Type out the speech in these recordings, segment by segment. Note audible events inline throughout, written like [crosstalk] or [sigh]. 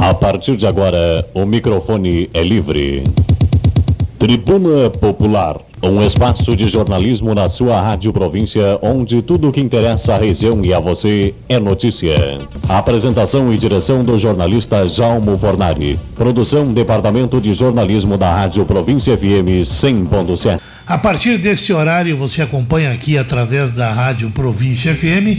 A partir de agora, o microfone é livre. Tribuna Popular, um espaço de jornalismo na sua rádio província, onde tudo o que interessa à região e a você é notícia. Apresentação e direção do jornalista Jalmo Fornari. Produção Departamento de Jornalismo da Rádio Província FM 100.7. A partir desse horário você acompanha aqui através da Rádio Província FM,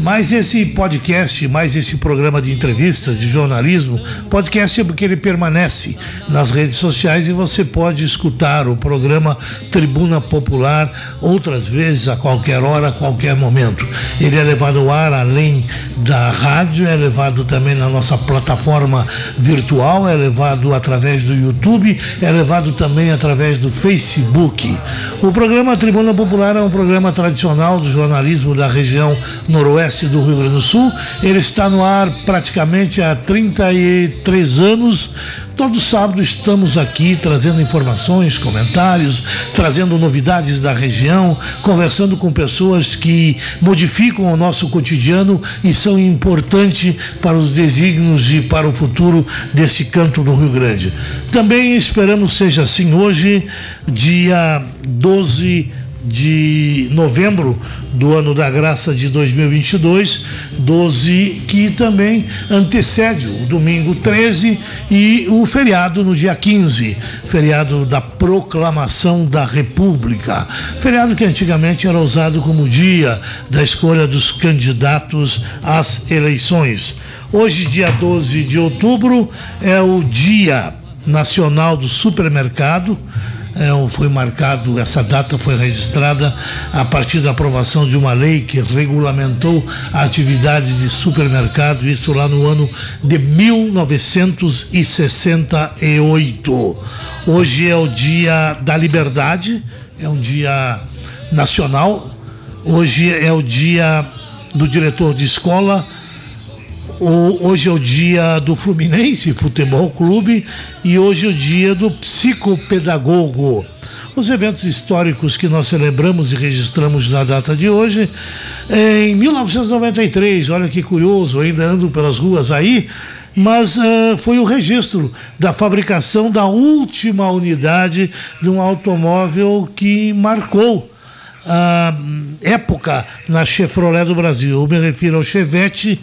mais esse podcast, mais esse programa de entrevistas, de jornalismo. Podcast é porque ele permanece nas redes sociais e você pode escutar o programa Tribuna Popular outras vezes, a qualquer hora, a qualquer momento. Ele é levado ao ar além da rádio, é levado também na nossa plataforma virtual, é levado através do YouTube, é levado também através do Facebook. O programa Tribuna Popular é um programa tradicional do jornalismo da região noroeste do Rio Grande do Sul. Ele está no ar praticamente há 33 anos. Todo sábado estamos aqui trazendo informações, comentários, trazendo novidades da região, conversando com pessoas que modificam o nosso cotidiano e são importantes para os desígnios e para o futuro deste canto do Rio Grande. Também esperamos seja assim hoje, dia 12 de novembro do ano da graça de 2022, 12 que também antecede o domingo 13 e o feriado no dia 15, feriado da proclamação da República. Feriado que antigamente era usado como dia da escolha dos candidatos às eleições. Hoje, dia 12 de outubro, é o Dia Nacional do Supermercado foi marcado, essa data foi registrada a partir da aprovação de uma lei que regulamentou a atividade de supermercado, isso lá no ano de 1968. Hoje é o dia da liberdade, é um dia nacional, hoje é o dia do diretor de escola o, hoje é o dia do Fluminense Futebol Clube e hoje é o dia do psicopedagogo. Os eventos históricos que nós celebramos e registramos na data de hoje, em 1993, olha que curioso, ainda ando pelas ruas aí, mas uh, foi o registro da fabricação da última unidade de um automóvel que marcou a época na Chevrolet do Brasil. Eu me refiro ao Chevette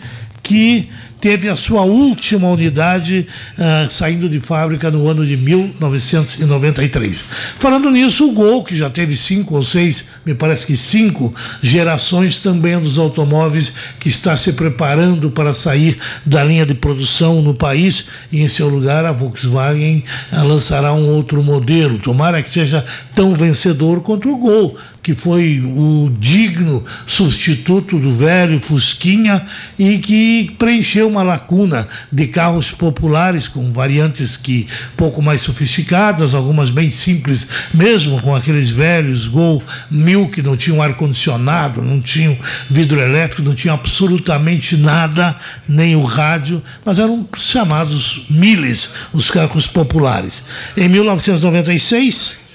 que teve a sua última unidade uh, saindo de fábrica no ano de 1993. Falando nisso, o Gol, que já teve cinco ou seis, me parece que cinco gerações também dos automóveis que está se preparando para sair da linha de produção no país e em seu lugar a Volkswagen uh, lançará um outro modelo. Tomara que seja tão vencedor quanto o Gol, que foi o digno substituto do velho Fusquinha e que preencheu uma lacuna de carros populares com variantes que pouco mais sofisticadas, algumas bem simples mesmo, com aqueles velhos Gol 1000 que não tinham ar condicionado, não tinham vidro elétrico, não tinham absolutamente nada, nem o rádio, mas eram chamados miles os carros populares. Em 1996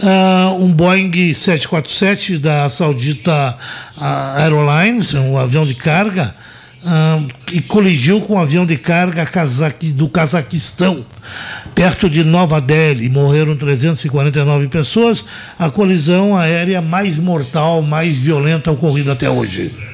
uh, um Boeing 747 da Saudita uh, Airlines, um avião de carga, uh, colidiu com um avião de carga do Cazaquistão, perto de Nova Delhi. Morreram 349 pessoas. A colisão aérea mais mortal, mais violenta ocorrida até hoje.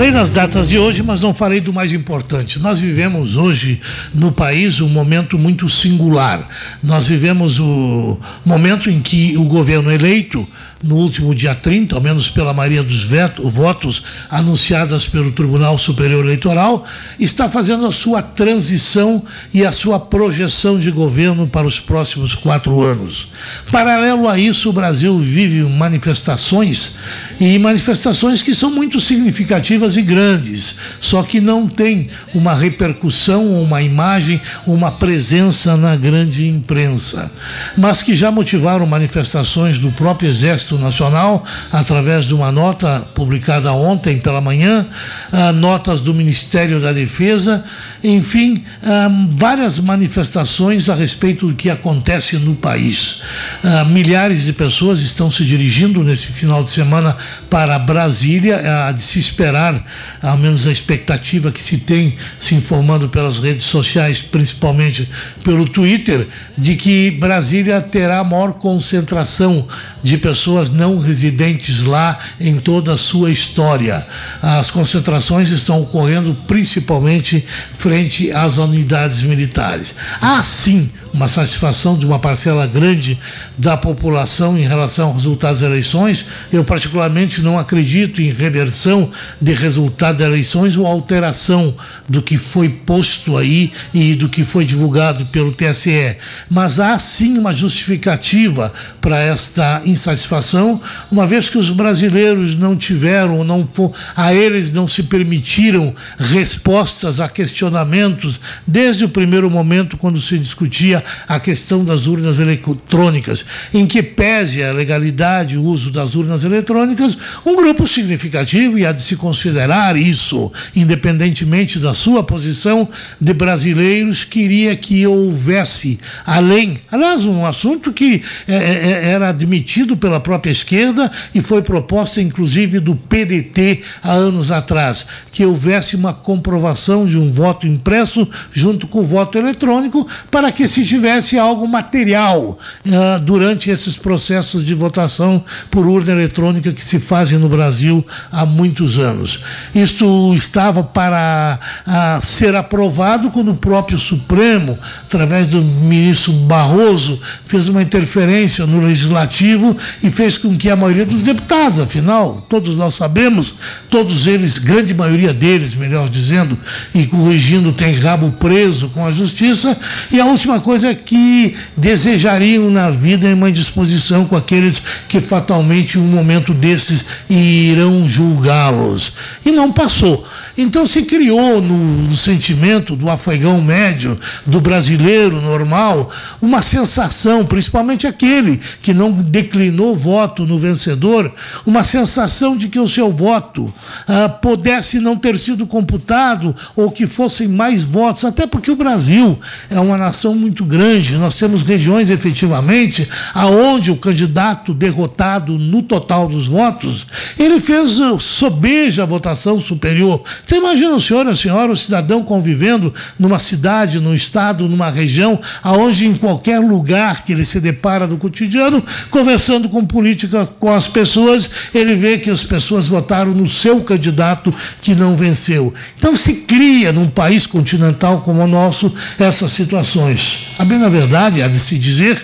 Falei das datas de hoje, mas não falei do mais importante. Nós vivemos hoje no país um momento muito singular. Nós vivemos o momento em que o governo eleito no último dia 30, ao menos pela maioria dos veto, votos anunciadas pelo Tribunal Superior Eleitoral, está fazendo a sua transição e a sua projeção de governo para os próximos quatro anos. Paralelo a isso, o Brasil vive manifestações e manifestações que são muito significativas e grandes, só que não tem uma repercussão, uma imagem, uma presença na grande imprensa, mas que já motivaram manifestações do próprio Exército Exército Nacional, através de uma nota publicada ontem pela manhã, uh, notas do Ministério da Defesa, enfim, uh, várias manifestações a respeito do que acontece no país. Uh, milhares de pessoas estão se dirigindo nesse final de semana para Brasília, a de se esperar, ao menos a expectativa que se tem, se informando pelas redes sociais, principalmente pelo Twitter, de que Brasília terá maior concentração de pessoas não residentes lá em toda a sua história. As concentrações estão ocorrendo principalmente frente às unidades militares. Há sim uma satisfação de uma parcela grande da população em relação aos resultados das eleições. Eu, particularmente, não acredito em reversão de resultado das eleições ou alteração do que foi posto aí e do que foi divulgado pelo TSE. Mas há sim uma justificativa para esta insatisfação, uma vez que os brasileiros não tiveram, não for, a eles não se permitiram respostas a questionamentos desde o primeiro momento quando se discutia a questão das urnas eletrônicas, em que pese a legalidade o uso das urnas eletrônicas, um grupo significativo, e há de se considerar isso, independentemente da sua posição, de brasileiros, queria que houvesse, além, aliás, um assunto que é, é, é era admitido pela própria esquerda e foi proposta, inclusive, do PDT há anos atrás, que houvesse uma comprovação de um voto impresso junto com o voto eletrônico para que se tivesse algo material uh, durante esses processos de votação por urna eletrônica que se fazem no Brasil há muitos anos. Isto estava para uh, ser aprovado quando o próprio Supremo, através do ministro Barroso, fez uma interferência no legislativo e fez com que a maioria dos deputados, afinal, todos nós sabemos, todos eles, grande maioria deles, melhor dizendo, e corrigindo, tem rabo preso com a justiça, e a última coisa coisa que desejariam na vida em uma disposição com aqueles que fatalmente, um momento desses, irão julgá-los. E não passou. Então se criou no, no, sentimento do afegão médio, do brasileiro normal, uma sensação, principalmente aquele que não declinou voto no vencedor, uma sensação de que o seu voto ah, pudesse não ter sido computado ou que fossem mais votos, até porque o Brasil é uma nação muito grande, nós temos regiões efetivamente aonde o candidato derrotado no total dos votos, ele fez sobeja a votação superior você imagina o senhor, a senhora, o cidadão convivendo numa cidade, num estado, numa região, aonde em qualquer lugar que ele se depara no cotidiano, conversando com política com as pessoas, ele vê que as pessoas votaram no seu candidato que não venceu. Então se cria num país continental como o nosso essas situações. A bem na verdade, há de se dizer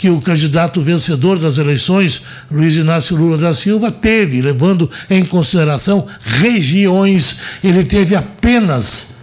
que o candidato vencedor das eleições, Luiz Inácio Lula da Silva, teve, levando em consideração regiões, ele teve apenas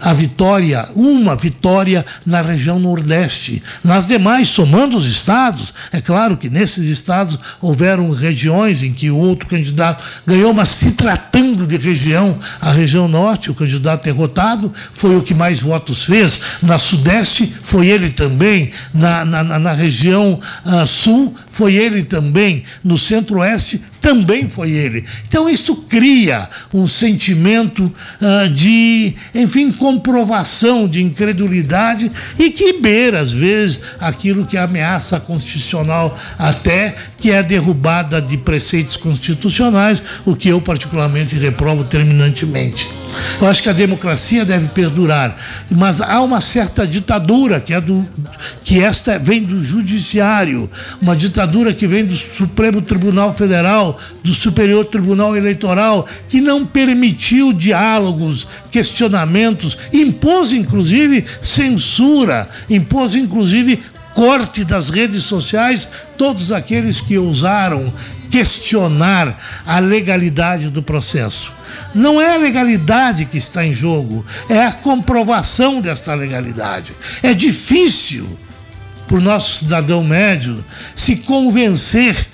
a vitória, uma vitória na região Nordeste. Nas demais, somando os estados, é claro que nesses estados houveram regiões em que o outro candidato ganhou, mas se tratando de região, a região Norte, o candidato derrotado foi o que mais votos fez. Na Sudeste, foi ele também. Na, na, na região uh, Sul, foi ele também. No Centro-Oeste, também foi ele. Então, isso cria um sentimento uh, de, enfim, comprovação de incredulidade e que beira, às vezes, aquilo que ameaça constitucional, até que é a derrubada de preceitos constitucionais, o que eu, particularmente, reprovo terminantemente. Eu acho que a democracia deve perdurar, mas há uma certa ditadura que é do que esta vem do judiciário, uma ditadura que vem do Supremo Tribunal Federal, do Superior Tribunal Eleitoral, que não permitiu diálogos, questionamentos, impôs inclusive censura, impôs inclusive corte das redes sociais todos aqueles que ousaram questionar a legalidade do processo. Não é a legalidade que está em jogo, é a comprovação desta legalidade. É difícil para o nosso cidadão médio se convencer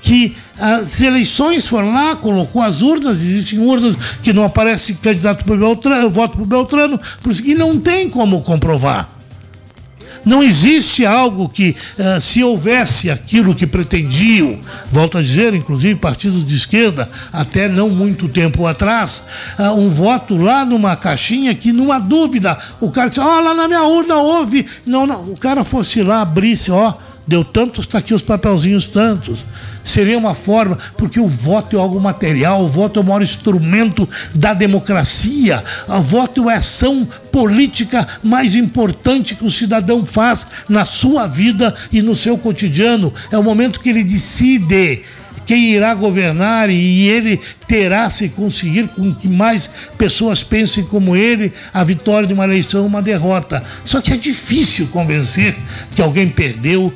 que as eleições foram lá, colocou as urnas, existem urnas que não aparece candidato para Beltrano, voto para o Beltrano, e não tem como comprovar. Não existe algo que, uh, se houvesse aquilo que pretendiam, volto a dizer, inclusive partidos de esquerda, até não muito tempo atrás, uh, um voto lá numa caixinha que, numa dúvida, o cara disse: Ó, oh, lá na minha urna houve. Não, não, o cara fosse lá, abrisse, ó, deu tantos, está aqui os papelzinhos tantos seria uma forma, porque o voto é algo material, o voto é o maior instrumento da democracia, o voto é a ação política mais importante que o cidadão faz na sua vida e no seu cotidiano. É o momento que ele decide quem irá governar e ele terá, se conseguir com que mais pessoas pensem como ele, a vitória de uma eleição, uma derrota. Só que é difícil convencer que alguém perdeu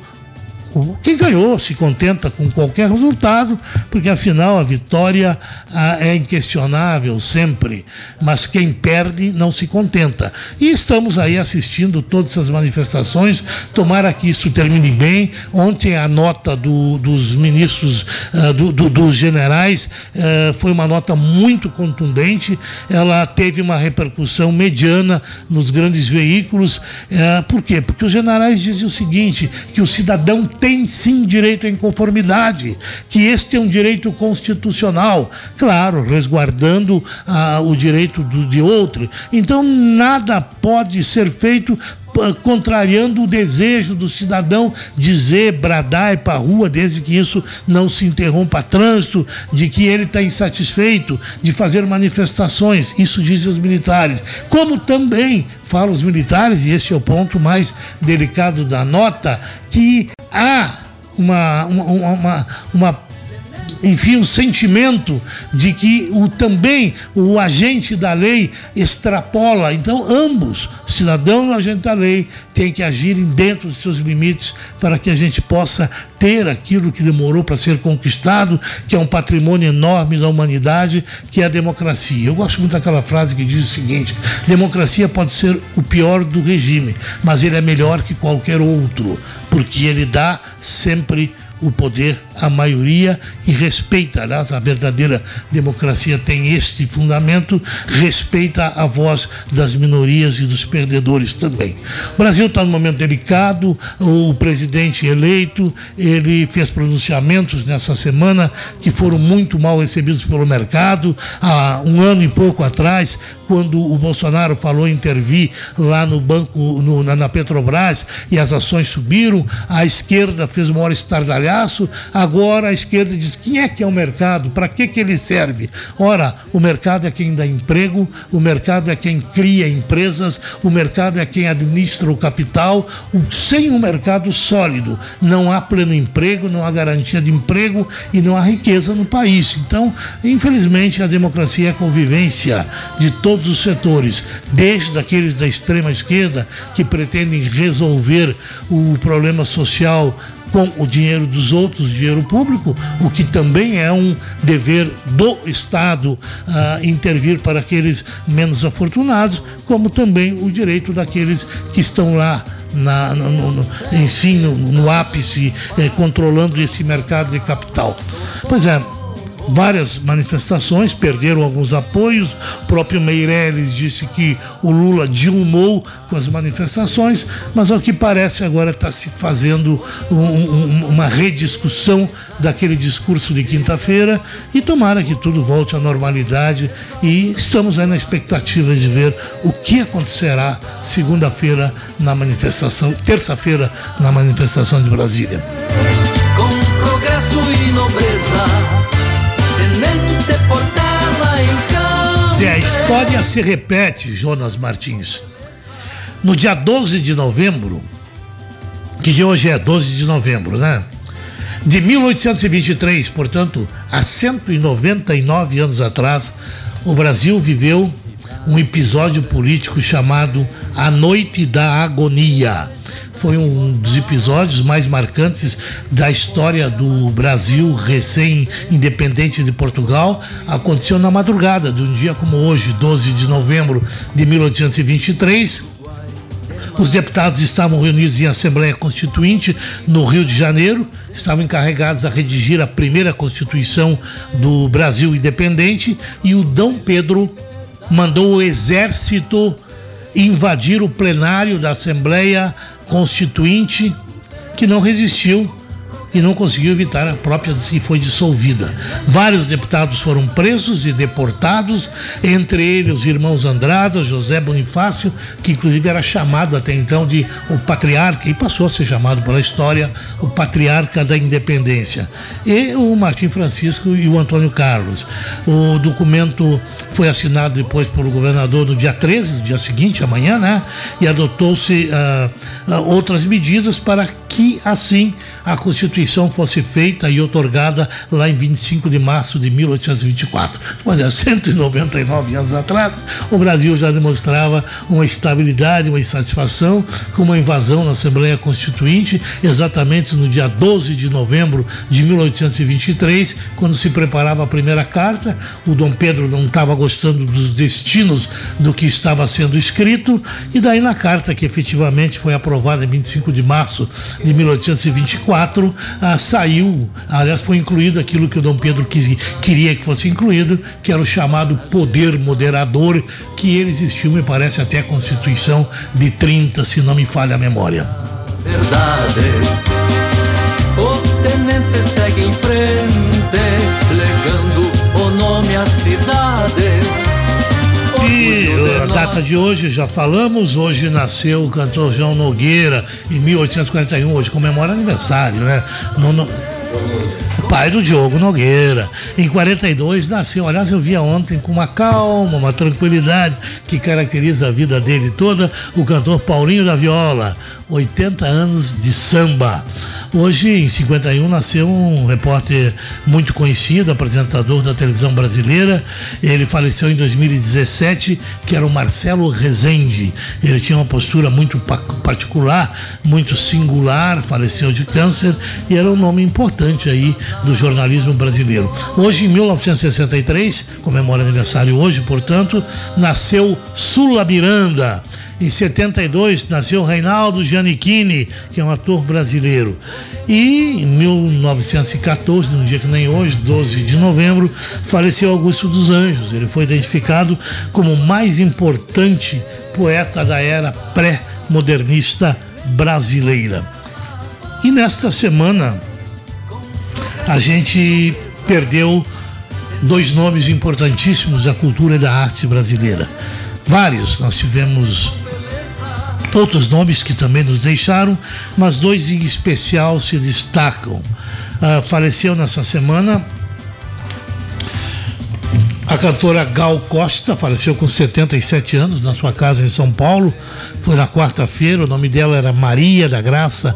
quem ganhou se contenta com qualquer resultado, porque afinal a vitória ah, é inquestionável sempre, mas quem perde não se contenta. E estamos aí assistindo todas essas manifestações, tomara que isso termine bem. Ontem a nota do, dos ministros, ah, do, do, dos generais, ah, foi uma nota muito contundente, ela teve uma repercussão mediana nos grandes veículos. por quê? Porque os generais dizem o seguinte: que o cidadão tem tem sim direito à inconformidade, que este é um direito constitucional, claro, resguardando ah, o direito do, de outro. Então, nada pode ser feito contrariando o desejo do cidadão dizer, bradar e para rua, desde que isso não se interrompa trânsito, de que ele está insatisfeito, de fazer manifestações. Isso dizem os militares. Como também falam os militares, e esse é o ponto mais delicado da nota, que há uma, uma, uma, uma enfim, o sentimento de que o, também o agente da lei extrapola. Então, ambos, cidadão e agente da lei, têm que agirem dentro dos seus limites para que a gente possa ter aquilo que demorou para ser conquistado, que é um patrimônio enorme da humanidade, que é a democracia. Eu gosto muito daquela frase que diz o seguinte: democracia pode ser o pior do regime, mas ele é melhor que qualquer outro, porque ele dá sempre o poder à maioria e respeita, aliás, a verdadeira democracia tem este fundamento, respeita a voz das minorias e dos perdedores também. O Brasil está num momento delicado, o presidente eleito, ele fez pronunciamentos nessa semana que foram muito mal recebidos pelo mercado. Há um ano e pouco atrás, quando o Bolsonaro falou intervir lá no banco, no, na, na, Petrobras, e as ações subiram, a esquerda fez o maior estardalhaço, agora a esquerda diz quem é que é o mercado, para que, que ele serve? Ora, o mercado é quem dá emprego, o mercado é quem cria empresas, o mercado é quem administra o capital. Sem um mercado sólido, não há pleno emprego, não há garantia de emprego e não há riqueza no país. Então, infelizmente, a democracia é a convivência de todos todos os setores, desde aqueles da extrema esquerda que pretendem resolver o problema social com o dinheiro dos outros, dinheiro público, o que também é um dever do Estado uh, intervir para aqueles menos afortunados, como também o direito daqueles que estão lá na, no, no, no, no ápice, eh, controlando esse mercado de capital. Pois é, várias manifestações, perderam alguns apoios. O próprio Meirelles disse que o Lula dilmou com as manifestações, mas ao que parece agora está se fazendo um, um, uma rediscussão daquele discurso de quinta-feira e tomara que tudo volte à normalidade e estamos aí na expectativa de ver o que acontecerá segunda-feira na manifestação, terça-feira na manifestação de Brasília. A história se repete, Jonas Martins. No dia 12 de novembro, que de hoje é 12 de novembro, né? De 1823, portanto, há 199 anos atrás, o Brasil viveu um episódio político chamado A Noite da Agonia foi um dos episódios mais marcantes da história do Brasil recém-independente de Portugal. Aconteceu na madrugada de um dia como hoje, 12 de novembro de 1823. Os deputados estavam reunidos em Assembleia Constituinte no Rio de Janeiro, estavam encarregados a redigir a primeira Constituição do Brasil independente e o Dom Pedro mandou o exército invadir o plenário da Assembleia constituinte que não resistiu e não conseguiu evitar a própria e foi dissolvida. Vários deputados foram presos e deportados, entre eles os irmãos Andrada, José Bonifácio, que inclusive era chamado até então de o patriarca e passou a ser chamado pela história o patriarca da independência. E o Martim Francisco e o Antônio Carlos. O documento foi assinado depois pelo governador no dia 13, no dia seguinte, amanhã, né? E adotou-se uh, uh, outras medidas para que assim a Constituição fosse feita e otorgada lá em 25 de março de 1824. Mas há 199 anos atrás, o Brasil já demonstrava uma estabilidade, uma insatisfação com uma invasão na Assembleia Constituinte, exatamente no dia 12 de novembro de 1823, quando se preparava a primeira carta. O Dom Pedro não estava gostando dos destinos do que estava sendo escrito, e daí na carta que efetivamente foi aprovada em 25 de março de 1824, ah, saiu, aliás, foi incluído aquilo que o Dom Pedro quis, queria que fosse incluído, que era o chamado poder moderador, que ele existiu, me parece, até a Constituição de 30, se não me falha a memória. Verdade. O tenente segue em frente, legando a data de hoje, já falamos, hoje nasceu o cantor João Nogueira, em 1841, hoje comemora aniversário, né? No, no, pai do Diogo Nogueira. Em 42 nasceu, aliás, eu via ontem com uma calma, uma tranquilidade que caracteriza a vida dele toda, o cantor Paulinho da Viola, 80 anos de samba. Hoje, em 51, nasceu um repórter muito conhecido, apresentador da televisão brasileira. Ele faleceu em 2017, que era o Marcelo Rezende. Ele tinha uma postura muito particular, muito singular, faleceu de câncer e era um nome importante aí do jornalismo brasileiro. Hoje, em 1963, comemora aniversário hoje, portanto, nasceu Sula Miranda. Em 72 nasceu Reinaldo Giannichini, que é um ator brasileiro. E em 1914, num dia que nem hoje, 12 de novembro, faleceu Augusto dos Anjos. Ele foi identificado como o mais importante poeta da era pré-modernista brasileira. E nesta semana a gente perdeu dois nomes importantíssimos da cultura e da arte brasileira. Vários, nós tivemos outros nomes que também nos deixaram, mas dois em especial se destacam. Uh, faleceu nessa semana a cantora Gal Costa, faleceu com 77 anos na sua casa em São Paulo. Foi na quarta-feira, o nome dela era Maria da Graça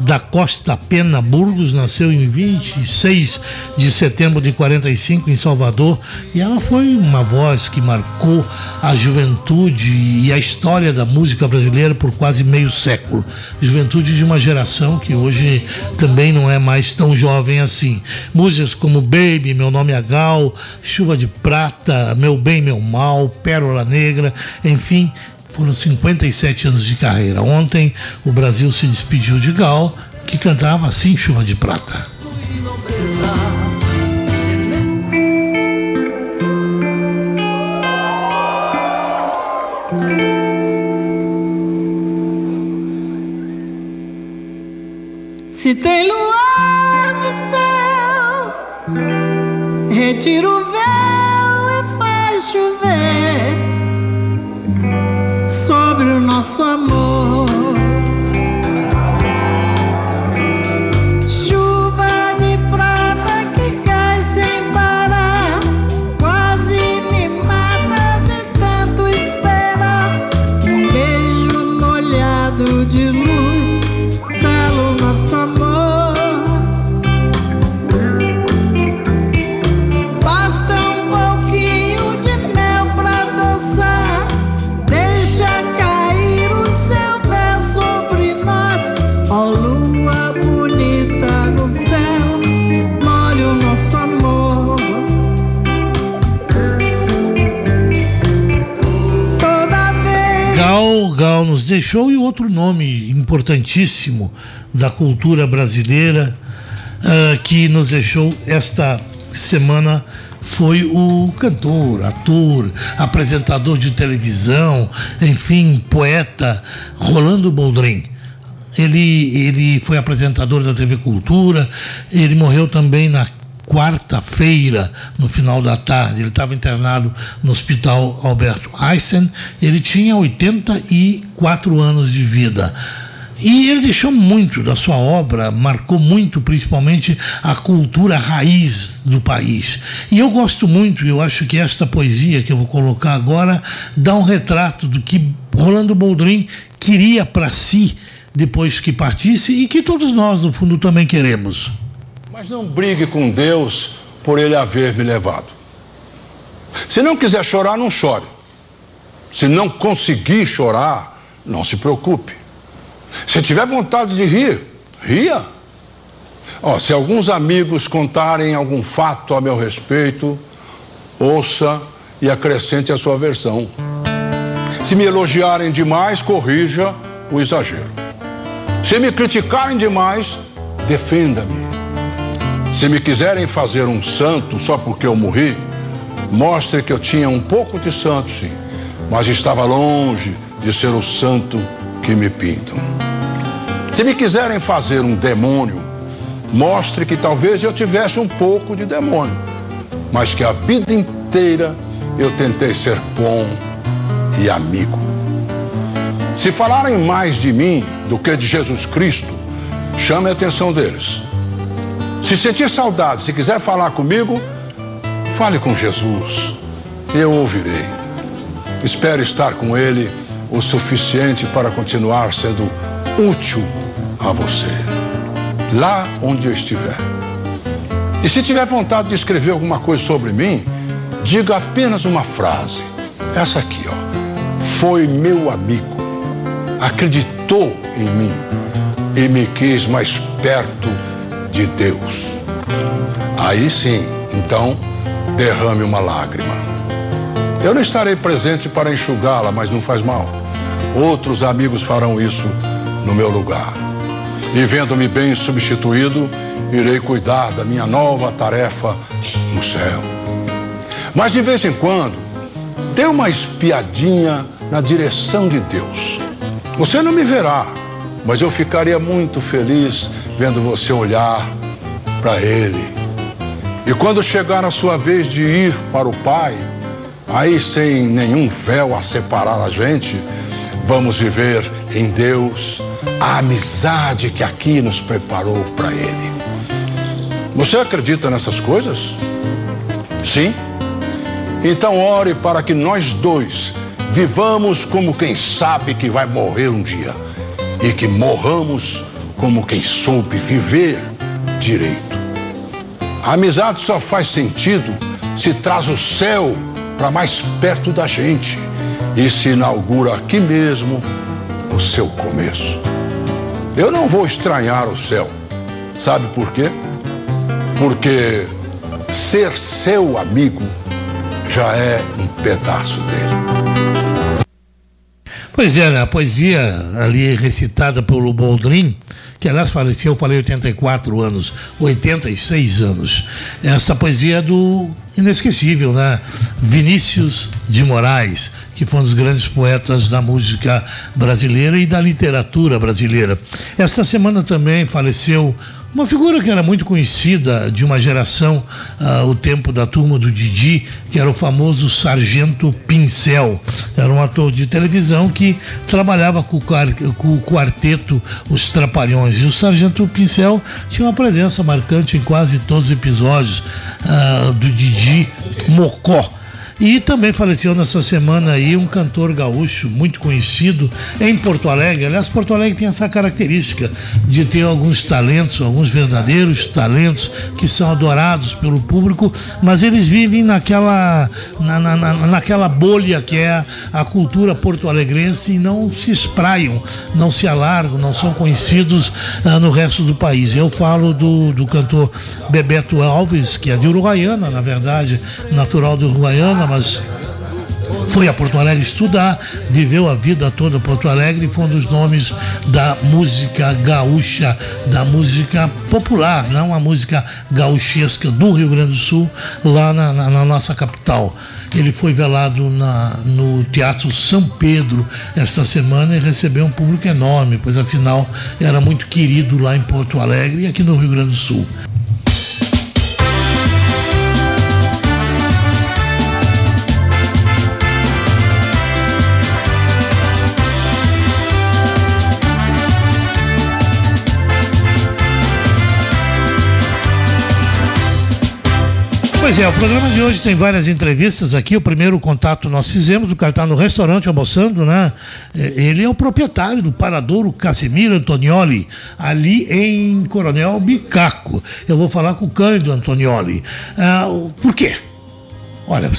da Costa Pena Burgos, nasceu em 26 de setembro de 45 em Salvador, e ela foi uma voz que marcou a juventude e a história da música brasileira por quase meio século. Juventude de uma geração que hoje também não é mais tão jovem assim. Músicas como Baby, Meu Nome é Gal, Chuva de Prata, Meu Bem, Meu Mal, Pérola Negra, enfim, foram 57 anos de carreira. Ontem o Brasil se despediu de Gal, que cantava assim Chuva de Prata. Se tem luar no céu, retira o nosso amor. Deixou e outro nome importantíssimo da cultura brasileira uh, que nos deixou esta semana foi o cantor, ator, apresentador de televisão, enfim, poeta Rolando Boldrin. ele, ele foi apresentador da TV Cultura, ele morreu também na quarta-feira, no final da tarde. Ele estava internado no Hospital Alberto Einstein. Ele tinha 84 anos de vida. E ele deixou muito da sua obra, marcou muito, principalmente, a cultura raiz do país. E eu gosto muito, eu acho que esta poesia que eu vou colocar agora dá um retrato do que Rolando Boldrin queria para si depois que partisse e que todos nós, no fundo, também queremos. Mas não brigue com Deus por ele haver me levado. Se não quiser chorar, não chore. Se não conseguir chorar, não se preocupe. Se tiver vontade de rir, ria. Oh, se alguns amigos contarem algum fato a meu respeito, ouça e acrescente a sua versão. Se me elogiarem demais, corrija o exagero. Se me criticarem demais, defenda-me. Se me quiserem fazer um santo só porque eu morri, mostre que eu tinha um pouco de santo, sim, mas estava longe de ser o santo que me pintam. Se me quiserem fazer um demônio, mostre que talvez eu tivesse um pouco de demônio, mas que a vida inteira eu tentei ser bom e amigo. Se falarem mais de mim do que de Jesus Cristo, chame a atenção deles. Se sentir saudade, se quiser falar comigo, fale com Jesus. Eu ouvirei. Espero estar com Ele o suficiente para continuar sendo útil a você, lá onde eu estiver. E se tiver vontade de escrever alguma coisa sobre mim, diga apenas uma frase. Essa aqui, ó. Foi meu amigo acreditou em mim e me quis mais perto de Deus. Aí sim, então, derrame uma lágrima. Eu não estarei presente para enxugá-la, mas não faz mal. Outros amigos farão isso no meu lugar. E vendo-me bem substituído, irei cuidar da minha nova tarefa no céu. Mas de vez em quando, dê uma espiadinha na direção de Deus. Você não me verá, mas eu ficaria muito feliz vendo você olhar para Ele. E quando chegar a sua vez de ir para o Pai, aí sem nenhum véu a separar a gente, vamos viver em Deus a amizade que aqui nos preparou para Ele. Você acredita nessas coisas? Sim? Então ore para que nós dois Vivamos como quem sabe que vai morrer um dia e que morramos como quem soube viver direito. A amizade só faz sentido se traz o céu para mais perto da gente e se inaugura aqui mesmo o seu começo. Eu não vou estranhar o céu. Sabe por quê? Porque ser seu amigo já é um pedaço dele. Pois é, né? a poesia ali recitada pelo Boldrin, que aliás faleceu, eu falei 84 anos, 86 anos. Essa poesia é do inesquecível, né? Vinícius de Moraes, que foi um dos grandes poetas da música brasileira e da literatura brasileira. Esta semana também faleceu uma figura que era muito conhecida de uma geração, uh, o tempo da turma do Didi, que era o famoso Sargento Pincel. Era um ator de televisão que trabalhava com o, quarteto Os Trapalhões. E o Sargento Pincel tinha uma presença marcante em quase todos os episódios uh, do Didi Mocó. E também faleceu nessa semana aí um cantor gaúcho muito conhecido em Porto Alegre. Aliás, Porto Alegre tem essa característica de ter alguns talentos, alguns verdadeiros talentos que são adorados pelo público, mas eles vivem naquela, na, na, naquela bolha que é a cultura porto-alegrense e não se espraiam, não se alargam, não são conhecidos ah, no resto do país. Eu falo do, do cantor Bebeto Alves, que é de Uruguaiana, na verdade, natural de Uruguaiana mas foi a Porto Alegre estudar, viveu a vida toda em Porto Alegre e foi um dos nomes da música gaúcha, da música popular, não a música gauchesca do Rio Grande do Sul, lá na, na, na nossa capital. Ele foi velado na, no Teatro São Pedro esta semana e recebeu um público enorme, pois afinal era muito querido lá em Porto Alegre e aqui no Rio Grande do Sul. Pois é, o programa de hoje tem várias entrevistas aqui. O primeiro contato nós fizemos, o cara está no restaurante almoçando, né? É, ele é o proprietário do Paradouro Casimiro Antonioli, ali em Coronel Bicaco. Eu vou falar com o Cândido Antonioli. Ah, por quê? Olha,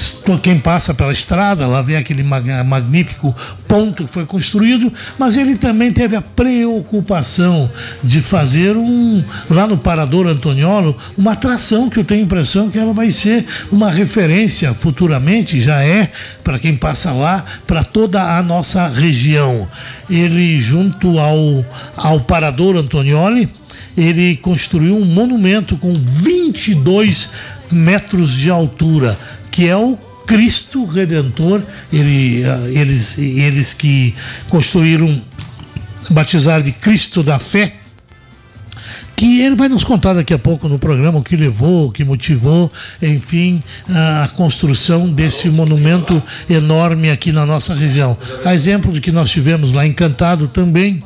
quem passa pela estrada, lá vê aquele magnífico ponto que foi construído, mas ele também teve a preocupação de fazer um, lá no Parador Antoniolo, uma atração que eu tenho a impressão que ela vai ser uma referência futuramente, já é, para quem passa lá, para toda a nossa região. Ele, junto ao, ao Parador Antonioli, ele construiu um monumento com 22 metros de altura que é o Cristo Redentor. Ele, ah, eles, eles que construíram, batizaram de Cristo da Fé, que ele vai nos contar daqui a pouco no programa o que levou, o que motivou, enfim, a construção desse monumento enorme aqui na nossa região. A exemplo do que nós tivemos lá Encantado também,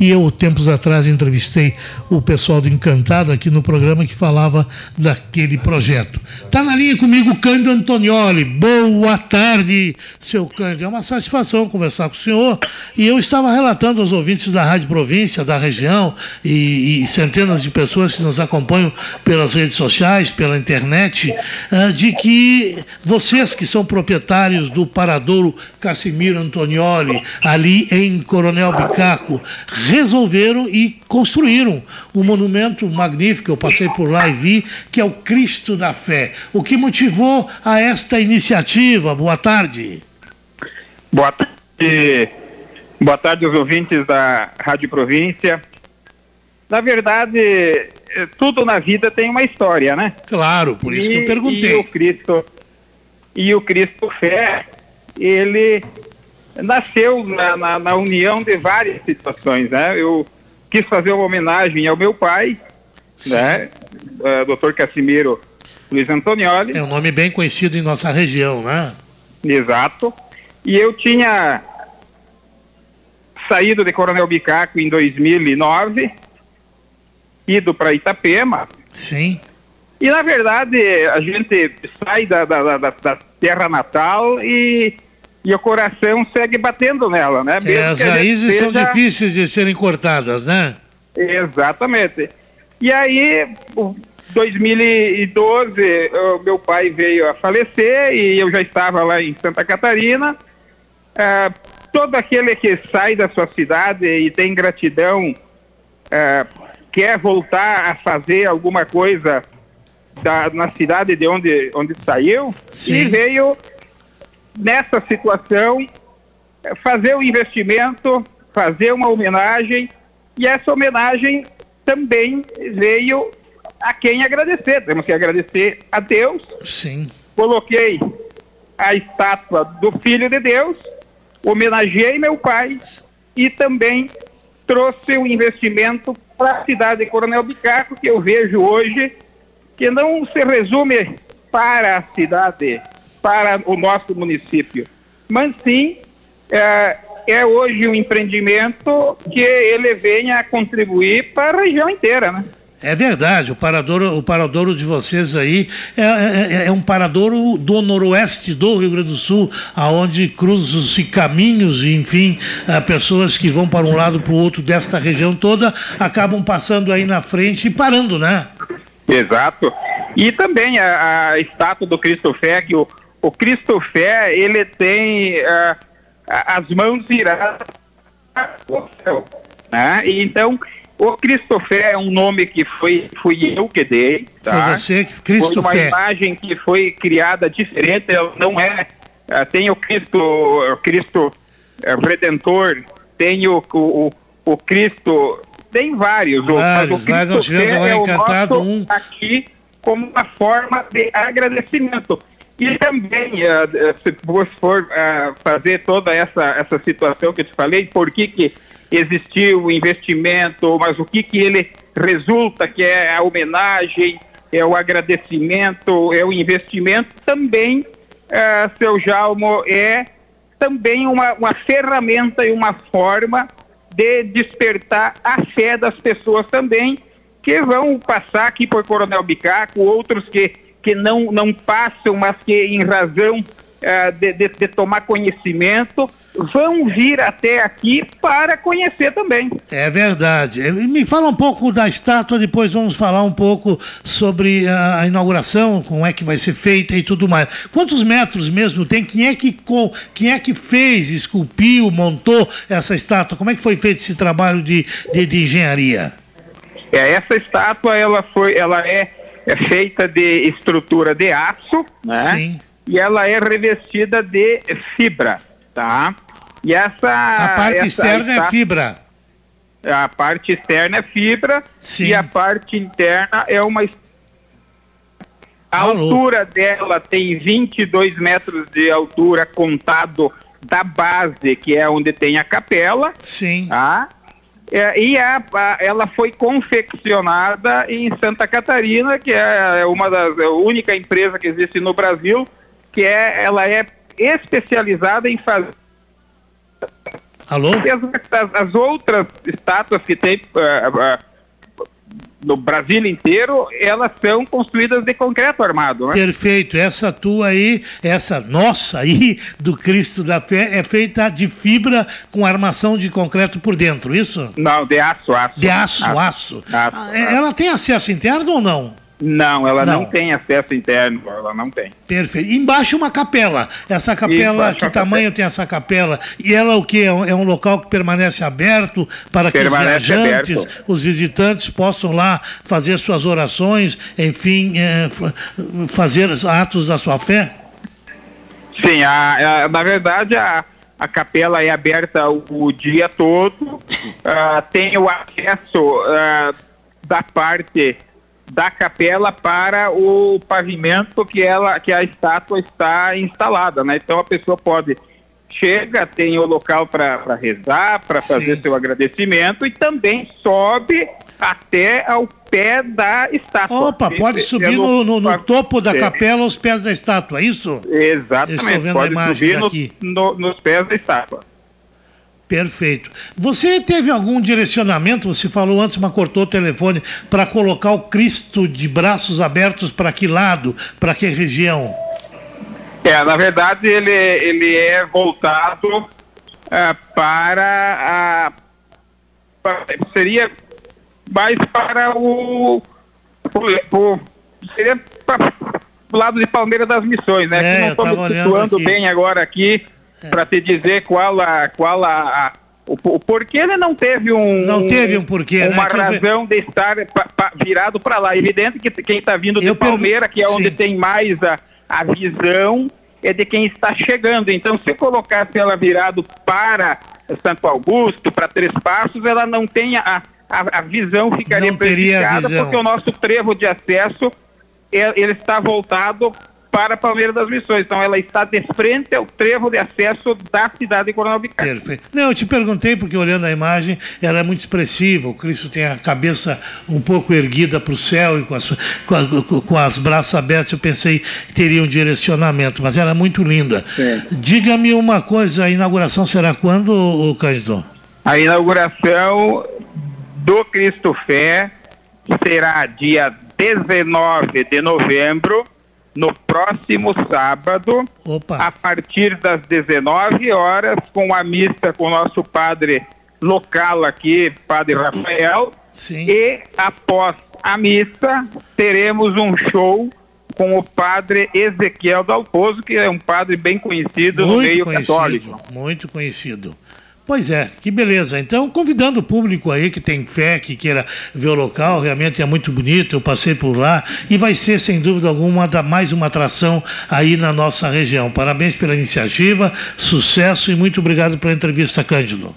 e eu, tempos atrás, entrevistei o pessoal do Encantado aqui no programa que falava daquele projeto. Está na linha comigo o Cândido Antonioli. Boa tarde, seu Cândido. É uma satisfação conversar com o senhor. E eu estava relatando aos ouvintes da Rádio Província, da região, e, e centenas de pessoas que nos acompanham pelas redes sociais, pela internet, uh, de que vocês que são proprietários do Paradouro Casimiro Antonioli, ali em Coronel Bicaco, resolveram e construíram um monumento magnífico, eu passei por lá e vi, que é o Cristo da Fé. O que motivou a esta iniciativa? Boa tarde. Boa tarde. Boa tarde aos ouvintes da Rádio Província. Na verdade, tudo na vida tem uma história, né? Claro, por isso e, que eu perguntei. E o Cristo, e o Cristo Fé, ele nasceu na, na, na, união de várias situações, né? Eu quis fazer uma homenagem ao meu pai, né? Uh, Dr. Casimiro Luiz Antonioli. É um nome bem conhecido em nossa região, né? Exato. E eu tinha saído de Coronel Bicaco em 2009, ido para Itapema. Sim. E na verdade a gente sai da, da, da, da terra natal e e o coração segue batendo nela, né? É, as raízes seja... são difíceis de serem cortadas, né? Exatamente. E aí, 2012, o meu pai veio a falecer e eu já estava lá em Santa Catarina. Ah, todo aquele que sai da sua cidade e tem gratidão, ah, quer voltar a fazer alguma coisa da, na cidade de onde, onde saiu Sim. e veio nessa situação, é, fazer o investimento, fazer uma homenagem, e essa homenagem também veio a quem agradecer. Temos que agradecer a Deus. Sim. Coloquei a estátua do Filho de Deus, homenageei meu pai e também trouxe o um investimento para a cidade de Coronel Bicaco, que eu vejo hoje que não se resume para a cidade para o nosso município, mas sim é, é hoje um empreendimento que ele venha a contribuir para a região inteira, né? É verdade, o paradouro, o paradouro de vocês aí é, é, é, um paradouro do noroeste do Rio Grande do Sul, aonde cruzam-se caminhos enfim, pessoas que vão para um lado para o outro desta região toda acabam passando aí na frente e parando, né? Exato. E também a, a estátua do Cristo Fé, que o, o Cristo Fé, ele tem uh, as mãos viradas ao céu. Né? E então, o Cristo Fé é um nome que foi, fui eu que dei. Tá? Foi você, Cristo foi uma Fé. imagem que foi criada diferente, não é uh, tem o Cristo, o Cristo uh, Redentor, tem o, o, o Cristo, tem vários, vários mas o Cristo é o nosso um... aqui como uma forma de agradecimento. E também, uh, se você for uh, fazer toda essa, essa situação que eu te falei, por que, que existiu o investimento, mas o que, que ele resulta, que é a homenagem, é o agradecimento, é o investimento, também, seu Jalmo, é também uma, uma ferramenta e uma forma de despertar a fé das pessoas também, que vão passar aqui por Coronel Bicaco, outros que que não, não passam, mas que em razão uh, de, de, de, tomar conhecimento, vão vir até aqui para conhecer também. É verdade. Me fala um pouco da estátua, depois vamos falar um pouco sobre a inauguração, como é que vai ser feita e tudo mais. Quantos metros mesmo tem? Quem é que, quem é que fez, esculpiu, montou essa estátua? Como é que foi feito esse trabalho de, de, de engenharia? É, essa estátua ela foi, ela é é feita de estrutura de aço, né? Sim. E ela é revestida de fibra, tá? E essa a parte essa, externa é fibra. A parte externa é fibra Sim. e a parte interna é uma a altura dela tem 22 metros de altura contado da base, que é onde tem a capela. Sim. Tá? É, e a, a, ela foi confeccionada em Santa Catarina, que é uma das é a única empresa que existe no Brasil, que é ela é especializada em fazer Alô? As, as, outras estátuas que tem uh, uh, no Brasil inteiro, elas são construídas de concreto armado, né? Perfeito. Essa tua aí, essa nossa aí, do Cristo da Fé, é feita de fibra com armação de concreto por dentro, isso? Não, de aço, aço. De aço, aço. aço. aço. Ah, ela tem acesso interno ou não? Não, ela não. não. tem acesso interno, ela não tem. Perfeito. Embaixo uma capela. Essa capela, Isso, que tamanho capela. tem essa capela? E ela o que? É um, é um local que permanece aberto para permanece que os viajantes, aberto. os visitantes possam lá fazer suas orações, enfim, é, fazer atos da sua fé? Sim, a, a, na verdade a, a capela é aberta o, o dia todo, uh, tem o acesso uh, da parte da capela para o pavimento que ela que a estátua está instalada, né? Então a pessoa pode chega, tem o local para rezar, para fazer Sim. seu agradecimento e também sobe até ao pé da estátua. Opa, pode subir no, no, no, topo da capela aos pés da estátua, é isso? Exatamente, pode subir no, nos pés da estátua. Perfeito. Você teve algum direcionamento, você falou antes, mas cortou o telefone, para colocar o Cristo de braços abertos para que lado, para que região? É, na verdade ele, ele é voltado é, para a. Para, seria mais para o. o, o seria para o lado de Palmeiras das Missões, né? É, que não estou me situando bem agora aqui é. para te dizer qual a, qual a, a o, o, porquê ele não teve um não teve um porquê né? uma né? razão de estar pa, pa, virado para lá evidente que quem está vindo de Palmeira que é onde Sim. tem mais a, a visão é de quem está chegando então se colocasse ela virado para Santo Augusto para Três Passos ela não tem a, a, a visão ficaria prejudicada porque o nosso trevo de acesso ele está voltado para Palmeiras das Missões. Então ela está de frente ao trevo de acesso da cidade de Coronel Bicar. Perfeito. Não, eu te perguntei porque olhando a imagem, ela é muito expressiva. O Cristo tem a cabeça um pouco erguida para o céu e com as, com, a, com as braços abertos. Eu pensei que teria um direcionamento, mas ela é muito linda. Diga-me uma coisa, a inauguração será quando, Cândido? A inauguração do Cristo Fé será dia 19 de novembro no próximo sábado, Opa. a partir das 19 horas, com a missa com o nosso padre local aqui, Padre Rafael. Sim. E após a missa, teremos um show com o padre Ezequiel Dalpozo, que é um padre bem conhecido muito no meio conhecido, católico. Muito conhecido. Pois é, que beleza. Então, convidando o público aí que tem fé, que queira ver o local, realmente é muito bonito, eu passei por lá e vai ser, sem dúvida alguma, mais uma atração aí na nossa região. Parabéns pela iniciativa, sucesso e muito obrigado pela entrevista, Cândido.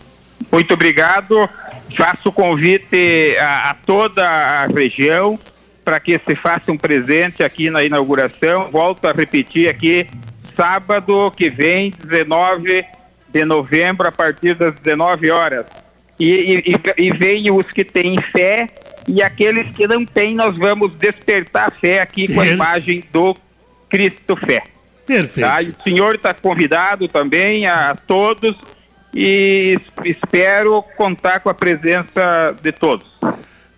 Muito obrigado. Faço o convite a, a toda a região para que se faça um presente aqui na inauguração. Volto a repetir aqui, sábado que vem, 19 de novembro, a partir das 19 horas. E, e, e venham os que têm fé e aqueles que não têm, nós vamos despertar a fé aqui com a imagem do Cristo Fé. Perfeito. Tá? o senhor está convidado também a todos e espero contar com a presença de todos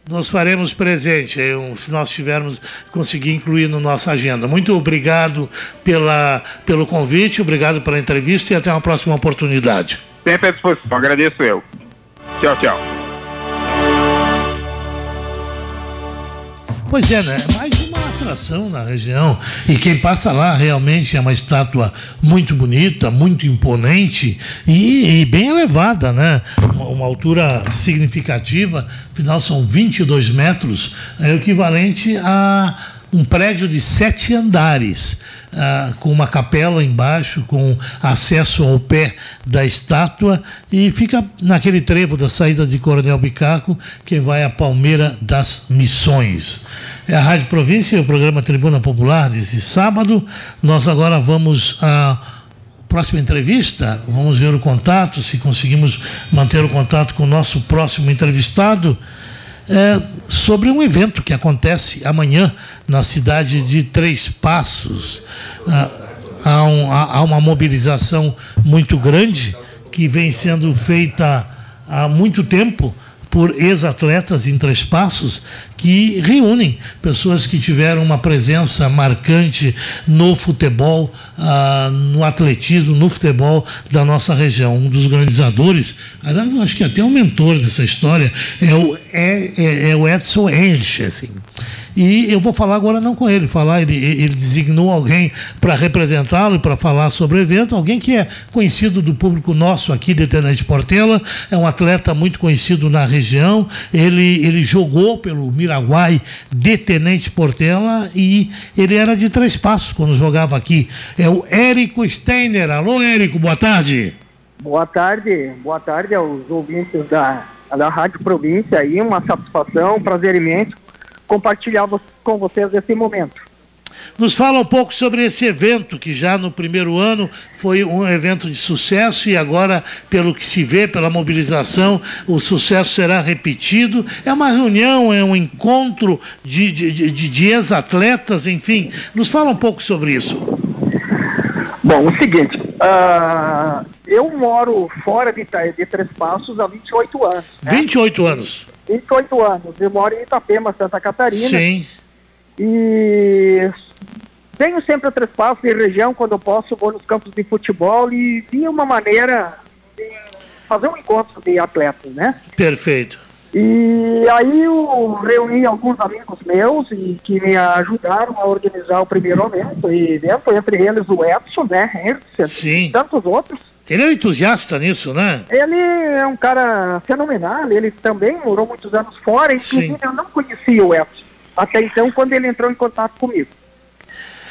nós faremos presente, se nós tivermos conseguir incluir na no nossa agenda. Muito obrigado pela, pelo convite, obrigado pela entrevista e até uma próxima oportunidade. Sempre à disposição, agradeço eu. Tchau, tchau. Pois é, né? Mais atração na região. E quem passa lá realmente é uma estátua muito bonita, muito imponente e, e bem elevada, né? Uma, uma, altura significativa, afinal são 22 metros, é equivalente a um prédio de sete andares. Ah, com uma capela embaixo, com acesso ao pé da estátua, e fica naquele trevo da saída de Coronel Bicaco, que vai à Palmeira das Missões. É a Rádio Província, o programa Tribuna Popular desse sábado. Nós agora vamos à próxima entrevista, vamos ver o contato, se conseguimos manter o contato com o nosso próximo entrevistado. É, sobre um evento que acontece amanhã na cidade de Três Passos. Ah, há, um, há, uma mobilização muito grande que vem sendo feita há muito tempo por ex-atletas em Três Passos que reúnem pessoas que tiveram uma presença marcante no futebol, ah, no atletismo, no futebol da nossa região. Um dos organizadores, aliás, acho que até o mentor dessa história é o, é, é, é Edson Henrich, assim. E eu vou falar agora não com ele, falar, ele, ele designou alguém para representá-lo e para falar sobre o evento, alguém que é conhecido do público nosso aqui de Tenente Portela, é um atleta muito conhecido na região, ele, ele jogou pelo Miraguai de Tenente Portela e ele era de Três Passos quando jogava aqui. É o Érico Steiner. Alô, Érico, boa tarde. Boa tarde, boa tarde aos ouvintes da, da Rádio Província aí, uma satisfação, prazer imenso compartilhar com vocês esse momento. Nos fala um pouco sobre esse evento, que já no primeiro ano foi um evento de sucesso e agora, pelo que se vê, pela mobilização, o sucesso será repetido. É uma reunião, é um encontro de, de, de, de ex-atletas, enfim. Nos fala um pouco sobre isso. Bom, o seguinte, uh, eu moro fora de, de Três Passos há 28 anos. Né? 28 anos. 28 anos. Eu moro em Itapema, Santa Catarina. Sim. E tenho sempre a Três Passos em região, quando eu posso, vou nos campos de futebol e vi uma maneira de fazer um encontro de atletas, né? Perfeito. E aí eu reuni alguns amigos meus e que me ajudaram a organizar o primeiro evento, e evento entre eles o Edson, né? Sim. e tantos outros. Ele é um entusiasta nisso, né? Ele é um cara fenomenal, ele também morou muitos anos fora, inclusive Sim. eu não conhecia o Edson até então, quando ele entrou em contato comigo.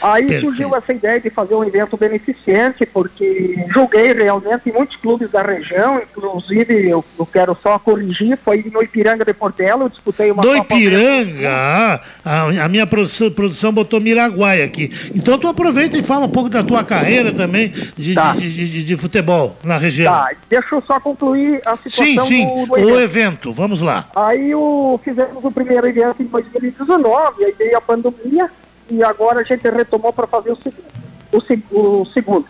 Aí Perfeito. surgiu essa ideia de fazer um evento beneficente, porque joguei realmente em muitos clubes da região, inclusive eu, eu quero só corrigir, foi no Ipiranga de Portela, eu disputei uma Do Ipiranga? Ah, a, a, minha produção, produção botou Miraguai aqui. Então tu aproveita e fala um pouco da tua carreira também de, tá. de, de, de, futebol na região. Tá, deixa eu só concluir a situação sim, sim. Do, do evento. o evento, vamos lá. Aí o, fizemos o primeiro evento em 2019, aí veio a pandemia, e agora a gente retomou para fazer o segundo, o, o segundo.